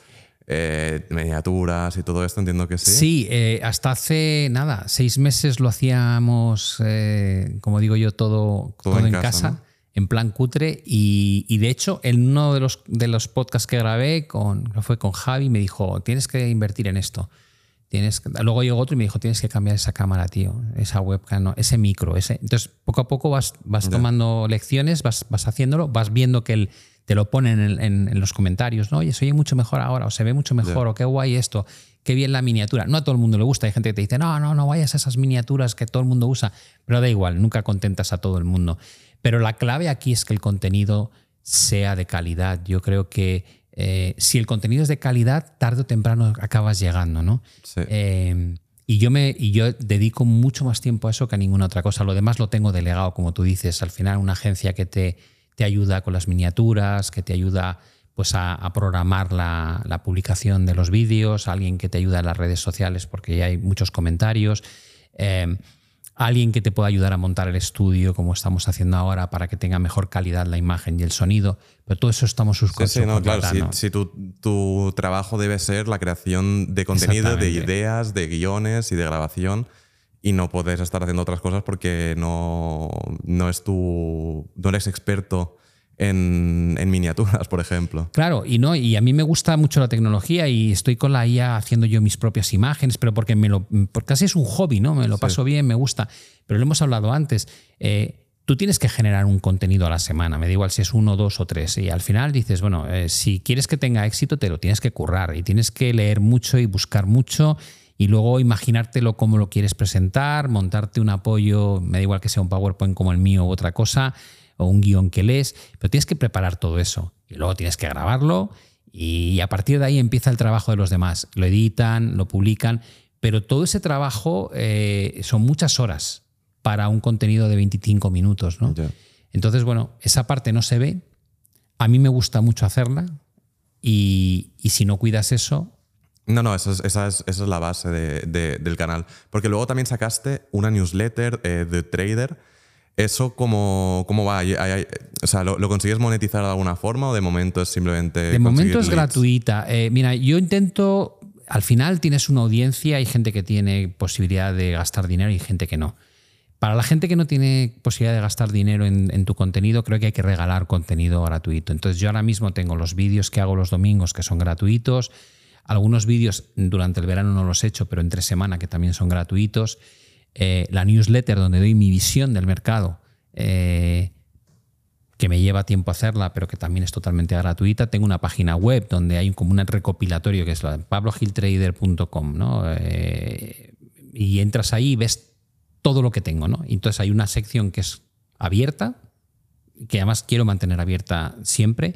eh, miniaturas y todo esto, entiendo que sí. Sí, eh, hasta hace nada, seis meses lo hacíamos, eh, como digo yo, todo, todo, todo en, en, casa, casa ¿no? en plan cutre. Y, y, de hecho, en uno de los, de los podcasts que grabé, con, fue con Javi, me dijo, tienes que invertir en esto. Tienes. Luego llegó otro y me dijo, tienes que cambiar esa cámara, tío, esa webcam, no, ese micro. Ese... Entonces, poco a poco vas, vas tomando lecciones, vas, vas haciéndolo, vas viendo que el, te lo ponen en, en, en, los comentarios, ¿no? Oye, se oye mucho mejor ahora, o se ve mucho mejor, yeah. o qué guay esto, qué bien la miniatura. No a todo el mundo le gusta, hay gente que te dice, no, no, no vayas a esas miniaturas que todo el mundo usa, pero da igual, nunca contentas a todo el mundo. Pero la clave aquí es que el contenido sea de calidad. Yo creo que eh, si el contenido es de calidad, tarde o temprano acabas llegando, ¿no? Sí. Eh, y yo, me, y yo dedico mucho más tiempo a eso que a ninguna otra cosa. Lo demás lo tengo delegado, como tú dices. Al final, una agencia que te te ayuda con las miniaturas, que te ayuda pues a, a programar la, la, publicación de los vídeos, alguien que te ayuda en las redes sociales porque ya hay muchos comentarios, eh, alguien que te pueda ayudar a montar el estudio como estamos haciendo ahora para que tenga mejor calidad la imagen y el sonido, pero todo eso estamos sí, sí, no, claro, si, si tu, tu, trabajo debe ser la creación de contenido, de ideas, de guiones y de grabación y no puedes estar haciendo otras cosas porque no, no, es tu, no eres experto en, en, miniaturas, por ejemplo. Claro, y no, y a mí me gusta mucho la tecnología y estoy con la IA haciendo yo mis propias imágenes, pero porque me lo porque casi es un hobby, ¿no? Me lo paso sí. bien, me gusta. Pero lo hemos hablado antes. Eh, tú tienes que generar un contenido a la semana, me da igual si es uno, dos o tres. Y al final dices, bueno, eh, si quieres que tenga éxito, te lo tienes que currar y tienes que leer mucho y buscar mucho y luego imaginártelo cómo lo quieres presentar, montarte un apoyo, me da igual que sea un PowerPoint como el mío u otra cosa, o un guion que lees, pero tienes que preparar todo eso. Y luego tienes que grabarlo y a partir de ahí empieza el trabajo de los demás. Lo editan, lo publican, pero todo ese trabajo eh, son muchas horas para un contenido de 25 minutos. ¿no? Entonces, bueno, esa parte no se ve. A mí me gusta mucho hacerla y, y si no cuidas eso, no, no, esa es, esa es, esa es la base de, del canal. Porque luego también sacaste una newsletter eh, de Trader. ¿Eso cómo, cómo va? o sea, ¿lo, consigues monetizar de alguna forma o de momento es simplemente... De momento es gratuita. Eh, mira, yo intento... Al final tienes una audiencia, hay gente que tiene posibilidad de gastar dinero y gente que no. Para la gente que no tiene posibilidad de gastar dinero en, en, tu contenido, creo que hay que regalar contenido gratuito. Entonces yo ahora mismo tengo los vídeos que hago los domingos que son gratuitos. Algunos vídeos durante el verano no los he hecho, pero entre semana que también son gratuitos. Eh, la newsletter donde doy mi visión del mercado, eh, que me lleva tiempo hacerla, pero que también es totalmente gratuita. Tengo una página web donde hay como un recopilatorio que es la pablogiltrader.com, ¿no? Eh, y entras ahí y ves todo lo que tengo, ¿no? entonces hay una sección que es abierta, que además quiero mantener abierta siempre.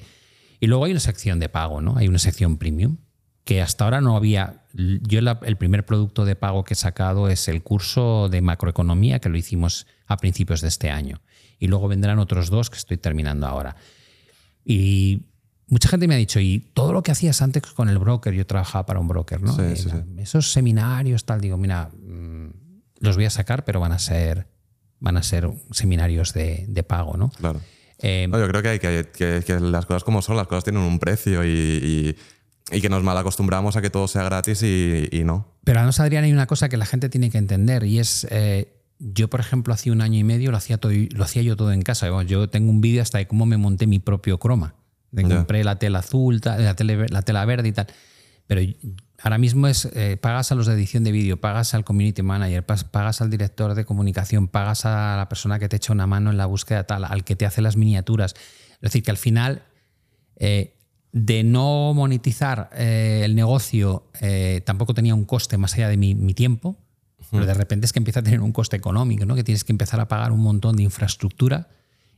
Y luego hay una sección de pago, ¿no? Hay una sección premium que hasta ahora no había. Yo el primer producto de pago que he sacado es el curso de macroeconomía que lo hicimos a principios de este año. Y luego vendrán otros dos que estoy terminando ahora. Y mucha gente me ha dicho, y todo lo que hacías antes con el broker, yo trabajaba para un broker, ¿no? Esos seminarios, tal, digo, mira, mm, los voy a sacar, pero van a ser, van a ser seminarios de, pago, ¿no? Claro. Eh, yo creo que, hay que, las cosas como son, las cosas tienen un precio y y que nos mal acostumbramos a que todo sea gratis y, no. Pero además, Adrián, hay una cosa que la gente tiene que entender y es, eh, yo por ejemplo, hace un año y medio lo hacía, todo, lo hacía yo todo en casa. Yo tengo un vídeo hasta de cómo me monté mi propio croma. Compré la tela azul, la, la tela verde y tal. Pero ahora mismo es, eh, pagas a los de edición de vídeo, pagas al community manager, pagas al director de comunicación, pagas a la persona que te echa una mano en la búsqueda tal, al que te hace las miniaturas. Es decir, que al final... Eh, de no monetizar eh, el negocio eh, tampoco tenía un coste más allá de mi, tiempo, pero de repente es que empieza a tener un coste económico, ¿no? que tienes que empezar a pagar un montón de infraestructura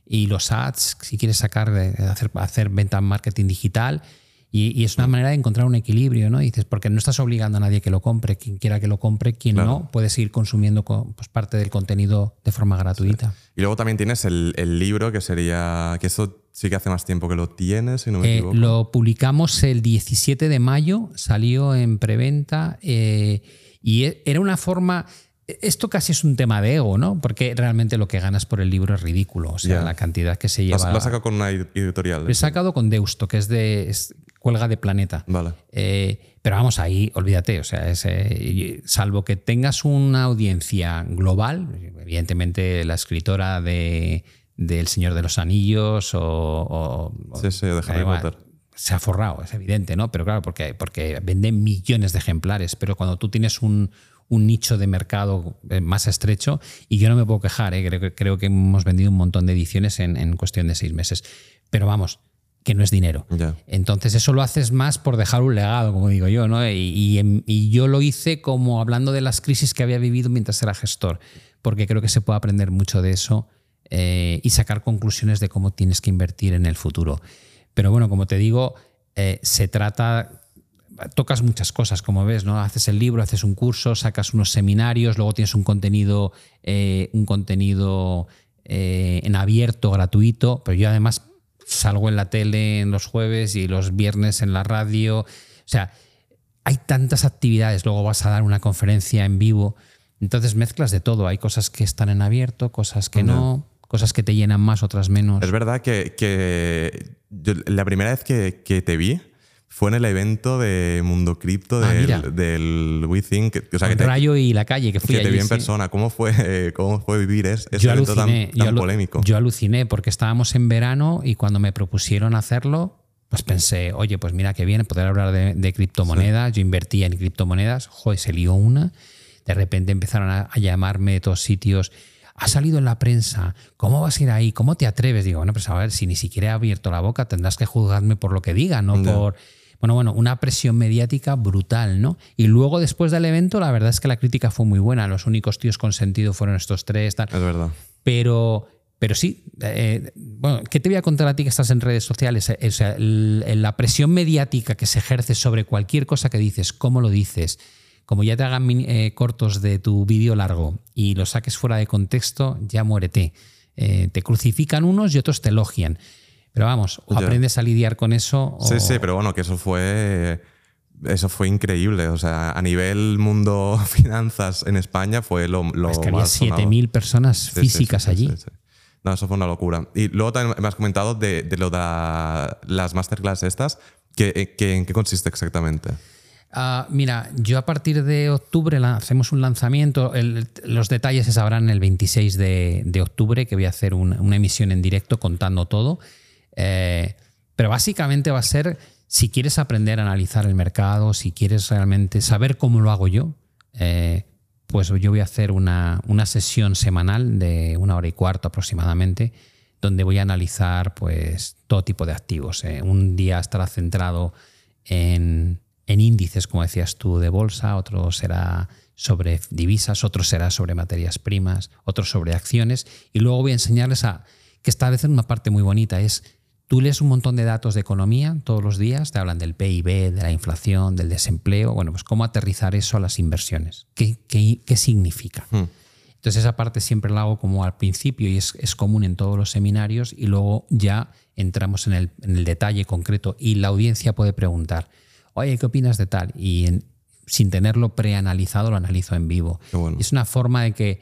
y los ads, si quieres sacar, hacer, hacer venta marketing digital. Y, es una manera de encontrar un equilibrio, ¿no? dices, porque no estás obligando a nadie que lo compre, quien quiera que lo compre, quien no, puede seguir consumiendo pues, parte del contenido de forma gratuita. Y luego también tienes el, el libro que sería, que eso Sí que hace más tiempo que lo tienes, si no me eh, equivoco. Lo publicamos el 17 de mayo, salió en preventa eh, y e, era una forma... Esto casi es un tema de ego, ¿no? Porque realmente lo que ganas por el libro es ridículo. O sea, la cantidad que se lleva. ¿Lo has sacado con una editorial? Lo he sacado con Deusto, que es de cuelga de planeta. Vale. Eh, pero vamos, ahí, olvídate. O sea, salvo que tengas una audiencia global, evidentemente la escritora de del Señor de los Anillos o... sí, sí, de Harry Potter. Se ha forrado, es evidente, ¿no? Pero claro, porque, porque venden millones de ejemplares, pero cuando tú tienes un, nicho de mercado eh, más estrecho, y yo no me puedo quejar, ¿eh? creo, creo, que hemos vendido un montón de ediciones en, cuestión de seis meses. Pero vamos, que no es dinero. Entonces eso lo haces más por dejar un legado, como digo yo, ¿no? Y, y, yo lo hice como hablando de las crisis que había vivido mientras era gestor, porque creo que se puede aprender mucho de eso eh, y sacar conclusiones de cómo tienes que invertir en el futuro. Pero bueno, como te digo, eh, se trata tocas muchas cosas, como ves, ¿no? Haces el libro, haces un curso, sacas unos seminarios, luego tienes un contenido, eh, un contenido en abierto, gratuito, pero yo además salgo en la tele en los jueves y los viernes en la radio. O sea, hay tantas actividades, luego vas a dar una conferencia en vivo. Entonces mezclas de todo. Hay cosas que están en abierto, cosas que no cosas que te llenan más, otras menos. Es verdad que, la primera vez que, te vi fue en el evento de Mundo Cripto ah, del, del WeThink. O sea, que Rayo y la calle, que fui Que te vi en persona. ¿Cómo fue, *laughs* cómo fue vivir ese evento tan, polémico? Yo aluciné porque estábamos en verano y cuando me propusieron hacerlo, pues pensé, oye, pues mira qué bien poder hablar de, criptomonedas. Yo invertía en criptomonedas, joder, se lió una. De repente empezaron a, a llamarme de todos sitios ha salido en la prensa, ¿cómo vas a ir ahí? ¿Cómo te atreves? Digo, bueno, pues a ver, si ni siquiera he abierto la boca, tendrás que juzgarme por lo que diga, no por... Bueno, bueno, una presión mediática brutal, ¿no? Y luego, después del evento, la verdad es que la crítica fue muy buena. Los únicos tíos con sentido fueron estos tres. Tal. Es verdad. Pero, pero sí, eh, bueno, ¿qué te voy a contar a ti que estás en redes sociales? O sea, la presión mediática que se ejerce sobre cualquier cosa que dices, cómo lo dices, como ya te hagan eh, cortos de tu vídeo largo y lo saques fuera de contexto, ya muérete. Eh, te crucifican unos y otros te elogian. Pero vamos, o aprendes a lidiar con eso. Sí, sí, pero bueno, que eso fue. Eso fue increíble. O sea, a nivel mundo *laughs* finanzas en España fue lo, lo es que había 7.000 personas físicas allí. No, eso fue una locura. Y luego también me has comentado de, lo de las masterclass estas. ¿En qué consiste exactamente? Ah, mira, yo a partir de octubre hacemos un lanzamiento. los detalles se sabrán el 26 de, octubre, que voy a hacer una emisión en directo contando todo. Eh, pero básicamente va a ser, si quieres aprender a analizar el mercado, si quieres realmente saber cómo lo hago yo, eh, pues yo voy a hacer una, sesión semanal de una hora y cuarto aproximadamente, donde voy a analizar pues, todo tipo de activos. Eh. Un día estará centrado en en índices, como decías tú, de bolsa, otro será sobre divisas, otro será sobre materias primas, otro sobre acciones. Y luego voy a enseñarles a que esta vez una parte muy bonita, es tú lees un montón de datos de economía todos los días, te hablan del PIB, de la inflación, del desempleo, bueno, pues cómo aterrizar eso a las inversiones, qué, qué, significa. Hmm. Entonces esa parte siempre la hago como al principio y es, es común en todos los seminarios y luego ya entramos en el, en el detalle concreto y la audiencia puede preguntar, oye, ¿qué opinas de tal? Y sin tenerlo preanalizado, lo analizo en vivo. Es una forma de que,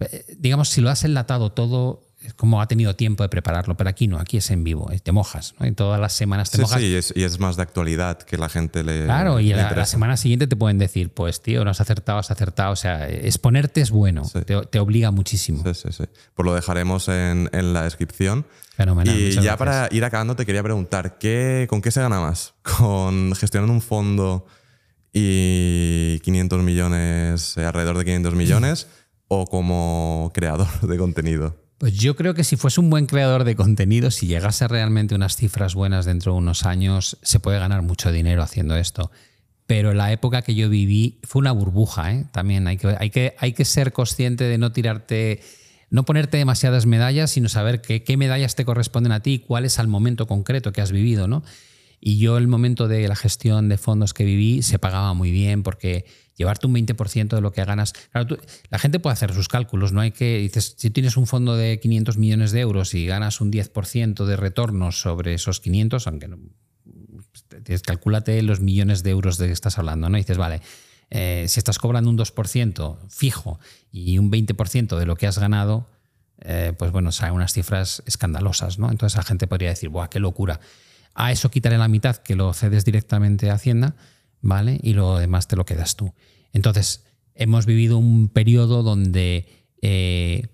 eh, digamos, si lo has enlatado todo, es como ha tenido tiempo de prepararlo, pero aquí no, aquí es en vivo, te mojas, ¿no? Y todas las semanas te mojas. Sí, y es, más de actualidad que la gente le. Claro, y la, semana siguiente te pueden decir, pues tío, no has acertado, has acertado. O sea, exponerte es bueno, te, obliga muchísimo. Sí, sí, sí. Pues lo dejaremos en, en la descripción. Fenomenal. Y ya para ir acabando, te quería preguntar, ¿qué, ¿con qué se gana más? *laughs* ¿Con gestionar un fondo y 500 millones, eh, alrededor de 500 millones, o como creador de contenido? Pues yo creo que si fuese un buen creador de contenido, si llegase realmente unas cifras buenas dentro de unos años, se puede ganar mucho dinero haciendo esto. Pero la época que yo viví fue una burbuja, ¿eh? También hay que, hay, que, hay que ser consciente de no tirarte no ponerte demasiadas medallas, sino saber qué, qué medallas te corresponden a ti y cuál es al momento concreto que has vivido, ¿no? Y yo el momento de la gestión de fondos que viví se pagaba muy bien porque llevarte un 20% de lo que ganas. La gente puede hacer sus cálculos, no hay que. Dices, si tienes un fondo de 500 millones de euros y ganas un 10% de retorno sobre esos 500, aunque no. Calcúlate los millones de euros de que estás hablando, ¿no? Y dices, vale, eh, si estás cobrando un 2% fijo y un 20% de lo que has ganado, eh, pues bueno, salen unas cifras escandalosas, ¿no? Entonces la gente podría decir, ¡buah, qué locura! A eso quitaré la mitad que lo cedes directamente a Hacienda, ¿vale? Y lo demás te lo quedas tú. Entonces, hemos vivido un periodo donde eh,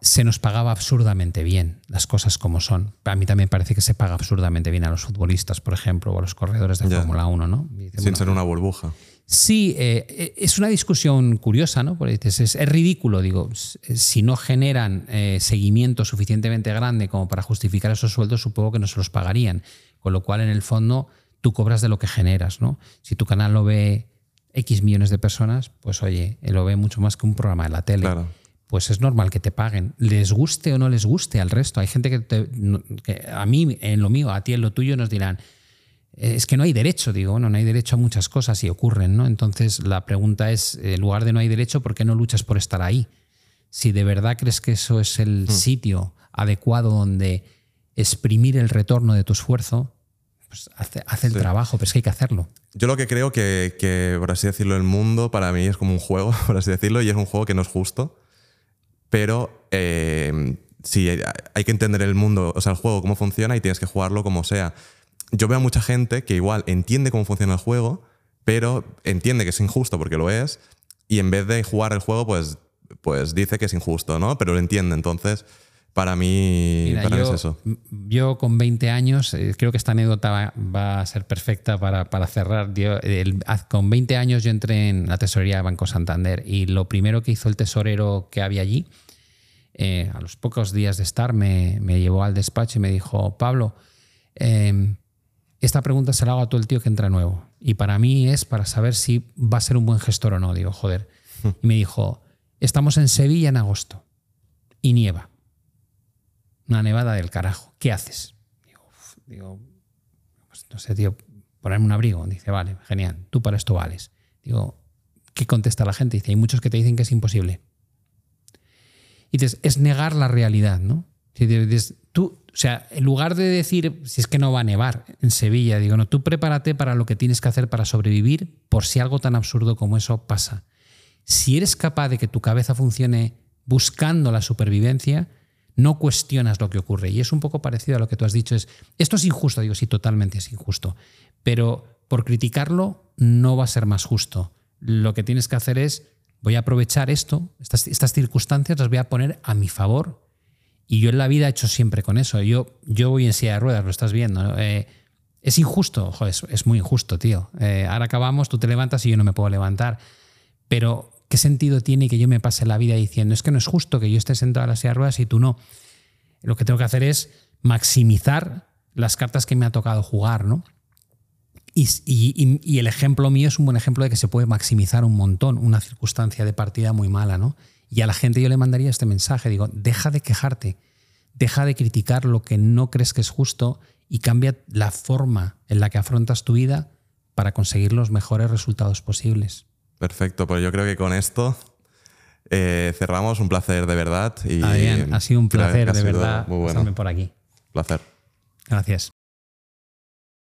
se nos pagaba absurdamente bien las cosas como son. A mí también parece que se paga absurdamente bien a los futbolistas, por ejemplo, o a los corredores de Fórmula 1, ¿no? Sin ser una burbuja. Sí, eh, eh, es una discusión curiosa, ¿no? Porque es, es, ridículo, digo, si no generan eh, seguimiento suficientemente grande como para justificar esos sueldos, supongo que no se los pagarían. Con lo cual, en el fondo, tú cobras de lo que generas, ¿no? Si tu canal lo ve X millones de personas, pues oye, lo ve mucho más que un programa de la tele. Pues es normal que te paguen. Les guste o no les guste al resto. Hay gente que, que a mí, en lo mío, a ti en lo tuyo, nos dirán, es que no hay derecho, digo, no, no hay derecho a muchas cosas y ocurren, ¿no? Entonces la pregunta es, en lugar de no hay derecho, ¿por qué no luchas por estar ahí? Si de verdad crees que eso es el hmm. sitio adecuado donde exprimir el retorno de tu esfuerzo, pues hace, el trabajo, pero es que hay que hacerlo. Yo lo que creo que, que, por así decirlo, el mundo para mí es como un juego, *laughs* por así decirlo, y es un juego que no es justo, pero eh, sí, hay que entender el mundo, o sea, el juego, cómo funciona y tienes que jugarlo como sea yo veo a mucha gente que igual entiende cómo funciona el juego, pero entiende que es injusto porque lo es, y en vez de jugar el juego, pues, pues dice que es injusto, ¿no? Pero lo entiende. Entonces, para mí, para es eso. Yo con 20 años, eh, creo que esta anécdota va, a ser perfecta para, para cerrar. con 20 años yo entré en la tesorería de Banco Santander y lo primero que hizo el tesorero que había allí eh, a los pocos días de estar, me, llevó al despacho y me dijo, Pablo, em, esta pregunta se la hago a todo el tío que entra nuevo. Y para mí es para saber si va a ser un buen gestor o no. Digo, joder. Y me dijo, estamos en Sevilla en agosto y nieva. Una nevada del carajo. ¿Qué haces? Digo, pues no sé, tío, ponerme un abrigo. Dice, vale, genial, tú para esto vales. Digo, ¿qué contesta la gente? Dice, hay muchos que te dicen que es imposible. Y dices, es negar la realidad, ¿no? Dices, tú, o sea, en lugar de decir, si es que no va a nevar en Sevilla, digo, no, tú prepárate para lo que tienes que hacer para sobrevivir por si algo tan absurdo como eso pasa. Si eres capaz de que tu cabeza funcione buscando la supervivencia, no cuestionas lo que ocurre. Y es un poco parecido a lo que tú has dicho. Es, esto es injusto, digo, sí, totalmente es injusto. Pero por criticarlo no va a ser más justo. Lo que tienes que hacer es, voy a aprovechar esto, estas, estas circunstancias las voy a poner a mi favor y yo en la vida he hecho siempre con eso. Yo, yo voy en silla de ruedas, lo estás viendo. Eh, es injusto, Joder, es, muy injusto, tío. Eh, ahora acabamos, tú te levantas y yo no me puedo levantar. Pero, ¿qué sentido tiene que yo me pase la vida diciendo, es que no es justo que yo esté sentado en la silla de ruedas y tú no? Lo que tengo que hacer es maximizar las cartas que me ha tocado jugar, ¿no? Y, y, el ejemplo mío es un buen ejemplo de que se puede maximizar un montón una circunstancia de partida muy mala, ¿no? Y a la gente yo le mandaría este mensaje, digo, deja de quejarte, deja de criticar lo que no crees que es justo y cambia la forma en la que afrontas tu vida para conseguir los mejores resultados posibles. Perfecto, pues yo creo que con esto eh, cerramos. Un placer de verdad. Y ha sido un placer de verdad muy bueno. por aquí. Placer. Gracias.